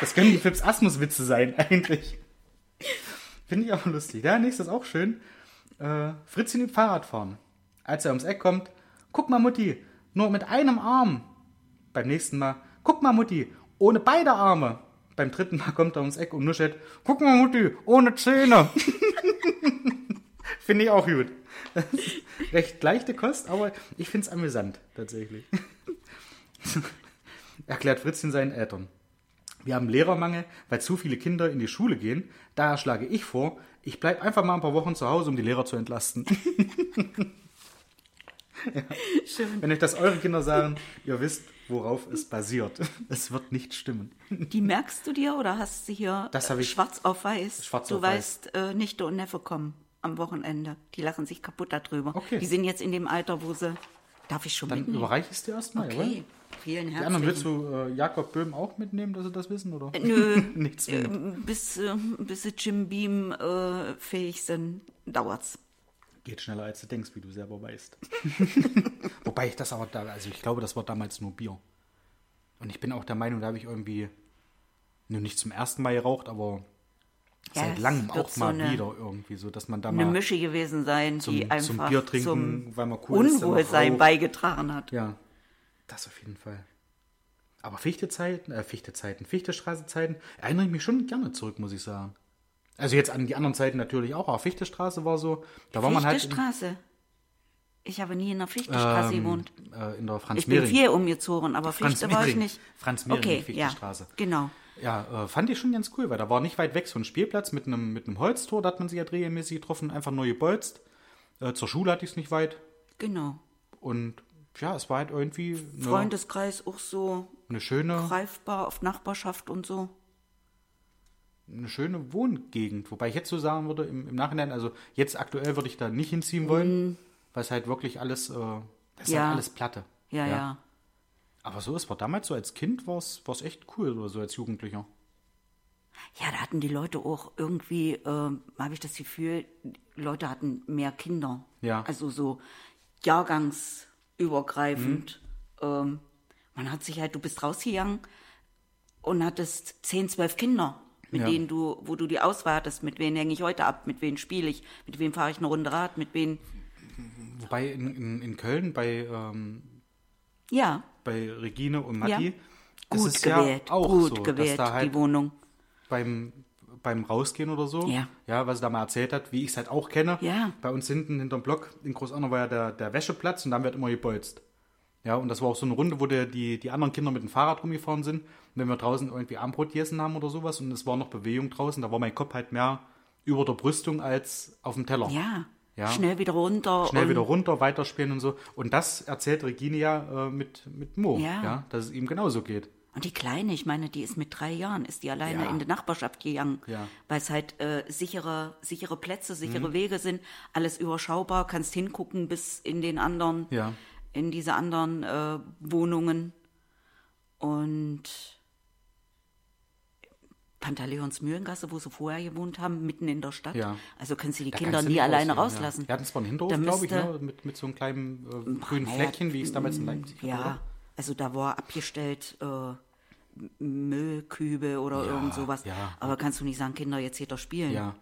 das können die Fips Asmus-Witze sein, eigentlich. Finde ich aber lustig. Ja, nächstes auch schön. Äh, Fritzchen im Fahrrad fahren. Als er ums Eck kommt, guck mal, Mutti, nur mit einem Arm. Beim nächsten Mal, guck mal, Mutti, ohne beide Arme. Beim dritten Mal kommt er ums Eck und nuschelt, guck mal, Mutti, ohne Zähne. finde ich auch gut. Recht leichte Kost, aber ich finde es amüsant, tatsächlich. Erklärt Fritzchen seinen Eltern. Wir haben Lehrermangel, weil zu viele Kinder in die Schule gehen. Daher schlage ich vor, ich bleibe einfach mal ein paar Wochen zu Hause, um die Lehrer zu entlasten. Schön. Wenn euch das eure Kinder sagen, ihr wisst, worauf es basiert. Es wird nicht stimmen. Die merkst du dir oder hast du hier Das äh, ich- schwarz auf weiß? Schwarz du auf weiß. weißt, äh, Nichte und Neffe kommen am Wochenende. Die lachen sich kaputt darüber. Okay. Die sind jetzt in dem Alter, wo sie. Darf ich schon Dann mitnehmen? überreiche ich es dir erstmal, Okay. jawohl? Vielen Die anderen willst herzlichen. du äh, Jakob Böhm auch mitnehmen, dass sie das wissen, oder? Nö, Nichts äh, mit. bis, äh, bis sie Jim Beam äh, fähig sind, dauert's. Geht schneller, als du denkst, wie du selber weißt. Wobei ich das aber da, also ich glaube, das war damals nur Bier. Und ich bin auch der Meinung, da habe ich irgendwie, nur nicht zum ersten Mal geraucht, aber Ja, seit langem auch so mal eine- wieder irgendwie so, dass man da Eine mal Mische gewesen sein, zum- die zum einfach Bier trinken, zum weil man cool Unwohlsein beigetragen hat. Ja, das auf jeden Fall. Aber Fichtezeiten, äh, Fichtezeiten, Fichtestraßezeiten erinnere ich mich schon gerne zurück, muss ich sagen. Also jetzt an die anderen Zeiten natürlich auch, aber Fichtestraße war so, da war man halt Fichtestraße. Ich habe nie in der Fichtestraße ähm, gewohnt. äh, in der Ich bin viel umgezogen, aber Franz Fichte war ich nicht. Franz Mehring, okay, die ja, Fichtestraße. genau. Ja, äh, fand ich schon ganz cool, weil da war nicht weit weg so ein Spielplatz mit einem, mit einem Holztor, da hat man sich ja regelmäßig getroffen, einfach neu gebolzt. Äh, zur Schule hatte ich es nicht weit. Genau. Und ja, es war halt irgendwie Freundeskreis auch so eine schöne, greifbar auf Nachbarschaft und so. Eine schöne Wohngegend. Wobei ich jetzt so sagen würde, im, im Nachhinein, also jetzt aktuell würde ich da nicht hinziehen wollen, weil es halt wirklich alles, äh, das ist Mhm. Ja. halt alles Platte. Ja, ja. Aber so, es war damals so als Kind, war es echt cool, oder so als Jugendlicher. Ja, da hatten die Leute auch irgendwie, ähm, habe ich das Gefühl, Leute hatten mehr Kinder. Ja. Also so jahrgangsübergreifend. Ähm, man hat sich halt, du bist rausgegangen und hattest 10, 12 Kinder, mit Ja. denen du, wo du die Auswahl hattest, mit wem hänge ich heute ab, mit wem spiele ich, mit wem fahre ich eine Runde Rad, mit wem. Wobei in, in, in Köln bei, ähm, Ja, bei Regine und Matti Ja. gut gewählt, ja auch gut so, gewählt, dass da halt die Wohnung. beim, beim Rausgehen oder so, Ja. ja, was er da mal erzählt hat, wie ich es halt auch kenne. Ja. Bei uns hinten hinterm Block in Großanna war ja der, der Wäscheplatz und dann wird immer gebolzt. Ja, und das war auch so eine Runde, wo der, die, die anderen Kinder mit dem Fahrrad rumgefahren sind. Und wenn wir draußen irgendwie Armbrot gegessen haben oder sowas und es war noch Bewegung draußen, da war mein Kopf halt mehr über der Brüstung als auf dem Teller. Ja. Ja. Schnell wieder runter. Schnell wieder runter, weiterspielen und so. Und das erzählt Regine ja äh, mit, mit Mo, Ja. ja, dass es ihm genauso geht. Und die Kleine, ich meine, die ist mit drei Jahren, ist die alleine Ja. in die Nachbarschaft gegangen, Ja. weil es halt äh, sichere, sichere Plätze, sichere Mhm. Wege sind, alles überschaubar, kannst hingucken bis in den anderen, Ja. In diese anderen äh, Wohnungen. Und Pantaleons Mühlengasse, wo sie vorher gewohnt haben, mitten in der Stadt. Ja. Also kannst du die Da Kinder nie alleine rausgehen, rauslassen. Ja. Wir hatten zwar einen Hinterhof, glaube ich, ne? mit, mit so einem kleinen äh, grünen naja, Fleckchen, wie ich es damals in Leipzig hatte. Ja, also da war abgestellt äh, Müllkübe oder Ja, irgend sowas. ja. Aber kannst du nicht sagen, Kinder, jetzt geht doch spielen. Ja.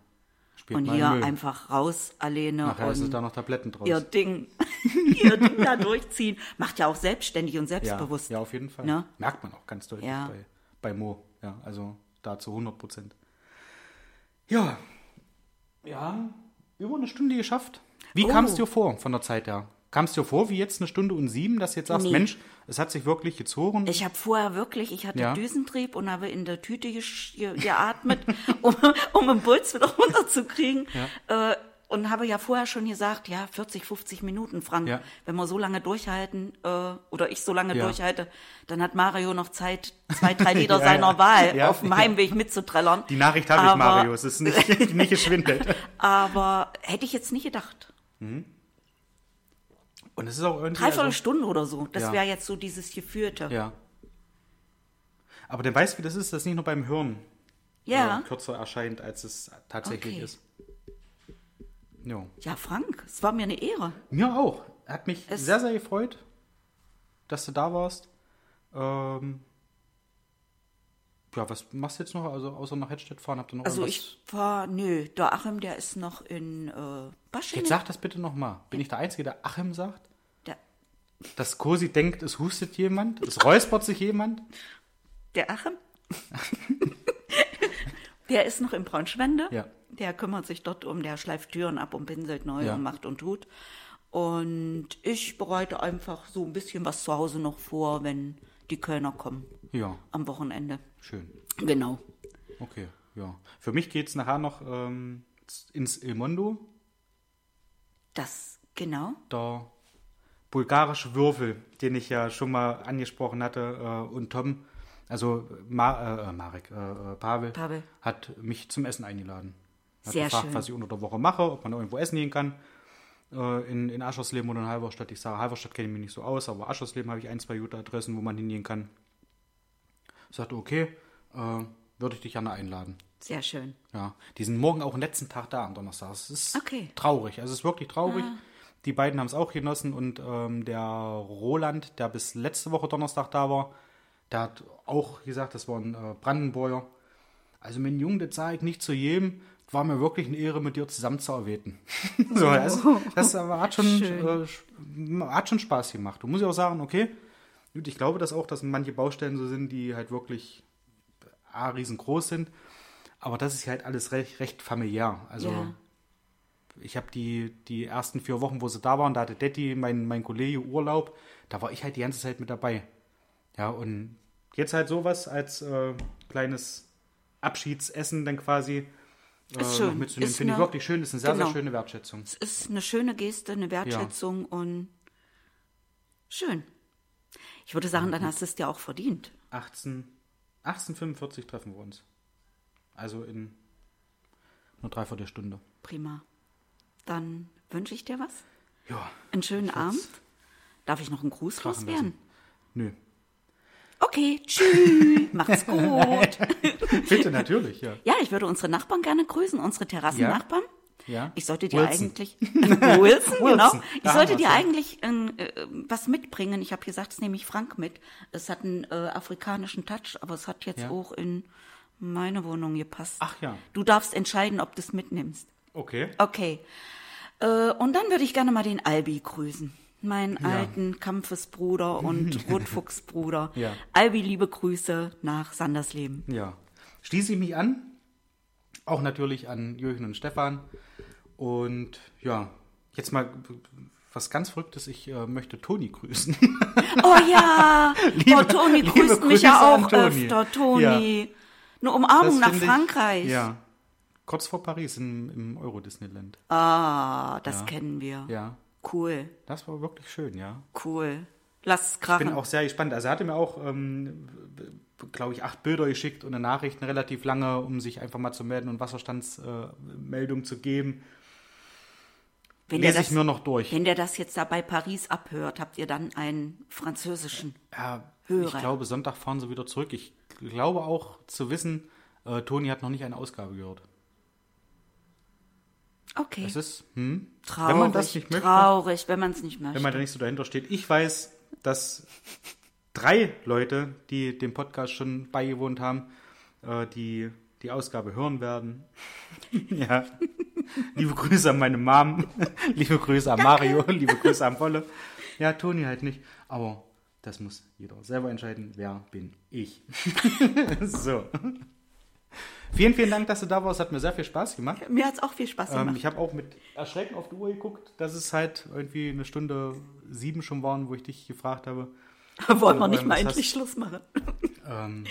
Spielt Und hier Müll. einfach raus, alleine Nachher ist es und da noch Tabletten draus. ihr Ding, ihr Ding da durchziehen. Macht ja auch selbstständig und ja, selbstbewusst. ja, auf jeden Fall. Ne? Merkt man auch ganz deutlich Ja. bei, bei Mo. Ja, also da zu 100 Prozent. Ja. Ja, über eine Stunde geschafft. Wie Oh. kam es dir vor von der Zeit her? Kam es dir vor, wie jetzt eine Stunde und sieben, dass du jetzt sagst, Nee. Mensch, es hat sich wirklich gezogen? Ich habe vorher wirklich, ich hatte Ja. Düsentrieb und habe in der Tüte ge geatmet, um, um den Puls wieder runterzukriegen. Äh, und habe ja vorher schon gesagt, ja, 40, 50 Minuten, Frank. Ja. Wenn wir so lange durchhalten, äh, oder ich so lange Ja. durchhalte, dann hat Mario noch Zeit, zwei, drei Lieder Ja, seiner ja. Wahl Ja. auf dem Heimweg mitzuträllern. Die Nachricht habe ich, Mario. Es ist nicht, nicht geschwindelt. Aber hätte ich jetzt nicht gedacht. Und es ist auch irgendwie. Dreiviertel Also, Stunde oder so. Das Ja. wäre jetzt so dieses Geführte. ja. Aber weißt du, wie das ist, dass nicht nur beim Hören Ja. äh, kürzer erscheint, als es tatsächlich Okay. ist. Ja. Ja, Frank, es war mir eine Ehre. Mir auch. Hat mich Es- sehr, sehr gefreut, dass du da warst. Ähm, ja, was machst du jetzt noch? Also außer nach Hedstedt fahren, habt ihr noch Also ich war, nö, der Achim, der ist noch in äh, Baschingen. Jetzt sag das bitte nochmal. Bin ich der Einzige, der Achim sagt? Der, Dass Cosi denkt, es hustet jemand? Es räuspert sich jemand? der Achim? der ist noch in Braunschwende. Ja. Der kümmert sich dort um, der schleift Türen ab und pinselt neu Ja. und macht und tut. Und ich bereite einfach so ein bisschen was zu Hause noch vor, wenn die Kölner kommen Ja, am Wochenende. schön. Genau. Okay, ja. Für mich geht es nachher noch ähm, ins Il Mondo, Das, genau. der bulgarische Würfel, den ich ja schon mal angesprochen hatte, äh, und Tom, also Ma äh, Marek, äh, äh, Pavel, Pavel. hat mich zum Essen eingeladen. Hat Sehr gefragt, schön. was ich unter der Woche mache, ob man irgendwo essen gehen kann. Äh, in, in Aschersleben oder in Halberstadt. Ich sage, Halberstadt kenne ich mich nicht so aus, aber Aschersleben habe ich ein, zwei gute Adressen, wo man hingehen kann. Ich sagte, okay, äh, würde ich dich gerne einladen. Sehr schön. Ja, die sind morgen auch den letzten Tag da am Donnerstag. Es ist Okay. traurig. Also es ist wirklich traurig. Die beiden haben es auch genossen und ähm, der Roland, der bis letzte Woche Donnerstag da war, der hat auch gesagt, das war ein äh, Brandenburger. Also mein Junge, das sage ich nicht zu jedem. War mir wirklich eine Ehre, mit dir zusammen zu arbeiten. so, also, das aber hat schon, äh, hat schon Spaß gemacht. Du musst ja auch sagen, okay, gut, ich glaube das auch, dass manche Baustellen so sind, die halt wirklich A, riesengroß sind. Aber das ist halt alles recht, recht familiär. Also Ja. ich habe die, die ersten vier Wochen, wo sie da waren, da hatte Detti, mein, mein Kollege, Urlaub. Da war ich halt die ganze Zeit mit dabei. Ja, und jetzt halt sowas als, äh, kleines Abschiedsessen dann quasi äh, schön. mitzunehmen. Finde ich eine- wirklich schön. Das ist eine sehr, genau. sehr schöne Wertschätzung. Es ist eine schöne Geste, eine Wertschätzung und schön. Ich würde sagen, dann hast du es dir auch verdient. 18, 1845 treffen wir uns. Also in einer Dreiviertelstunde. Prima. Dann wünsche ich dir was. Ja. Einen schönen Abend. Darf ich noch einen Gruß loswerden? Nö. Okay, tschüss. Macht's gut. Bitte, natürlich, ja. Ja, ich würde unsere Nachbarn gerne grüßen, unsere Terrassennachbarn. Ja. Ich sollte dir Wilson. eigentlich Wilson, genau. Wilson, Ich da sollte dir ja. eigentlich äh, äh, was mitbringen. Ich habe gesagt, es nehme ich Frank mit. Es hat einen äh, afrikanischen Touch, aber es hat jetzt Ja. auch in meine Wohnung gepasst. Ach ja. Du darfst entscheiden, ob du es mitnimmst. Okay. Okay. Äh, und dann würde ich gerne mal den Albi grüßen. Meinen alten Kampfesbruder und Rotfuchsbruder. Ja. Albi, liebe Grüße nach Sandersleben. Ja. Schließe ich mich an. Auch natürlich an Jürgen und Stefan. Und ja, jetzt mal was ganz Verrücktes. Ich äh, möchte Toni grüßen. Oh ja, Liebe- oh, Toni grüßt mich ja auch Toni. öfter, Toni. Eine Das Umarmung nach finde ich- Frankreich. Ja. Kurz vor Paris im, im Euro-Disneyland. Ah, das kennen wir. Ja. Cool, Das war wirklich schön, ja. cool. Lass es Ich krachen. bin auch sehr gespannt. Also er hatte mir auch, ähm, glaube ich, acht Bilder geschickt und eine Nachricht, eine relativ lange, um sich einfach mal zu melden und Wasserstandsmeldung äh, zu geben. wenn, der Lese ich das, mir noch durch. wenn der das jetzt da bei Paris abhört, habt ihr dann einen französischen. Ja, Höre. ich glaube, Sonntag fahren sie wieder zurück. Ich glaube auch zu wissen, äh, Toni hat noch nicht eine Ausgabe gehört. Okay. Es ist, hm, traurig, wenn man das nicht möchte, traurig, wenn man es nicht möchte. wenn man da nicht so dahinter steht. Ich weiß, dass drei Leute, die dem Podcast schon beigewohnt haben, äh, die die Ausgabe hören werden. ja. Liebe Grüße an meine Mom, liebe Grüße an Mario, liebe Grüße an Wolle. Ja, Toni halt nicht, aber das muss jeder selber entscheiden, wer bin ich. so. Vielen, vielen Dank, dass du da warst. Hat mir sehr viel Spaß gemacht. Mir hat es auch viel Spaß Ähm, gemacht. ich habe auch mit Erschrecken auf die Uhr geguckt, dass es halt irgendwie eine Stunde sieben schon waren, wo ich dich gefragt habe. Wollen wir ähm, nicht mal was endlich hast- Schluss machen? Ähm,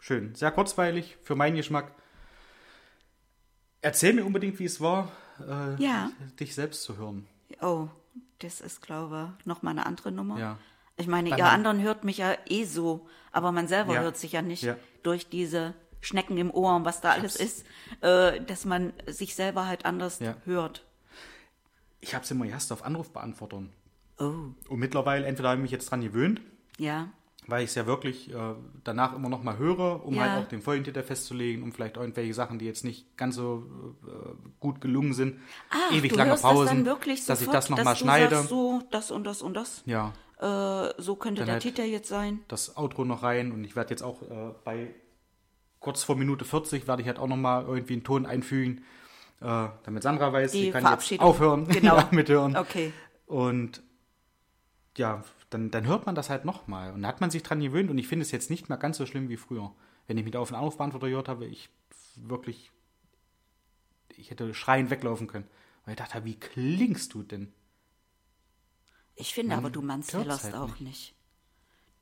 schön, sehr kurzweilig für meinen Geschmack. Erzähl mir unbedingt, wie es war, äh, Ja. dich selbst zu hören. Oh, das ist, glaube ich, nochmal eine andere Nummer. Ja. Ich meine, Weil ihr anderen hört mich ja eh so, aber man selber Ja. hört sich ja nicht durch diese Schnecken im Ohr und was da alles ist, äh, dass man sich selber halt anders hört. Ich habe es immer erst auf Anrufbeantwortern. Oh, Und mittlerweile, entweder habe ich mich jetzt dran gewöhnt, ja. weil ich es ja wirklich äh, danach immer noch mal höre, um Ja. halt auch den Folgentitel festzulegen, um vielleicht irgendwelche Sachen, die jetzt nicht ganz so äh, gut gelungen sind, Ach, ewig lange Pausen, das dann wirklich dass ich sofort, das noch dass mal du schneide. Sagst, so, das und das und das. Ja, Äh, so könnte Dann der halt- Titel jetzt sein. das Outro noch rein und ich werde jetzt auch äh, bei kurz vor Minute 40 werde ich halt auch noch mal irgendwie einen Ton einfügen, äh, damit Sandra weiß, Die sie kann jetzt aufhören, Genau. mithören. Okay. Und ja, dann, dann hört man das halt noch mal und da hat man sich dran gewöhnt und ich finde es jetzt nicht mehr ganz so schlimm wie früher. Wenn ich mich auf den Anrufbeantworter gehört habe, ich wirklich, ich hätte schreiend weglaufen können. Weil ich dachte, wie klingst du denn? Ich finde Man aber, du mansfellerst halt auch nicht.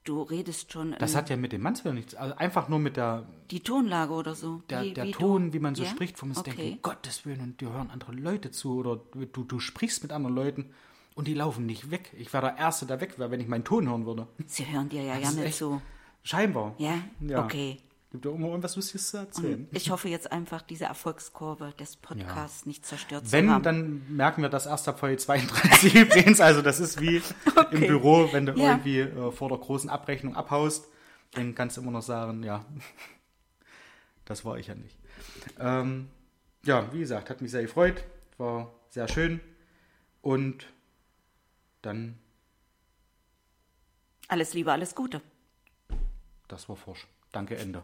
Du redest schon Das in hat ja mit dem Mansfeld nichts, also einfach nur mit der, die Tonlage oder so. der, wie, der wie Ton, du, wie man so ja? spricht, wo man sich okay. denkt, um Gottes Willen, und dir hören andere Leute zu oder du, du sprichst mit anderen Leuten und die laufen nicht weg. Ich wäre der Erste, der weg wäre, wenn ich meinen Ton hören würde. Sie hören dir ja gerne zu. Scheinbar. Ja? Ja. Okay. Gibt ja immer irgendwas Lustiges zu erzählen. Ich hoffe jetzt einfach, diese Erfolgskurve des Podcasts nicht zerstört zu Wenn, haben. dann merken wir das erst ab Folge 32 übrigens. Also das ist wie im Büro, wenn du Ja. irgendwie äh, vor der großen Abrechnung abhaust, dann kannst du immer noch sagen, ja, das war ich ja nicht. Ähm, ja, wie gesagt, hat mich sehr gefreut, war sehr schön und dann, Alles Liebe, alles Gute. das war forsch. Danke, Ende.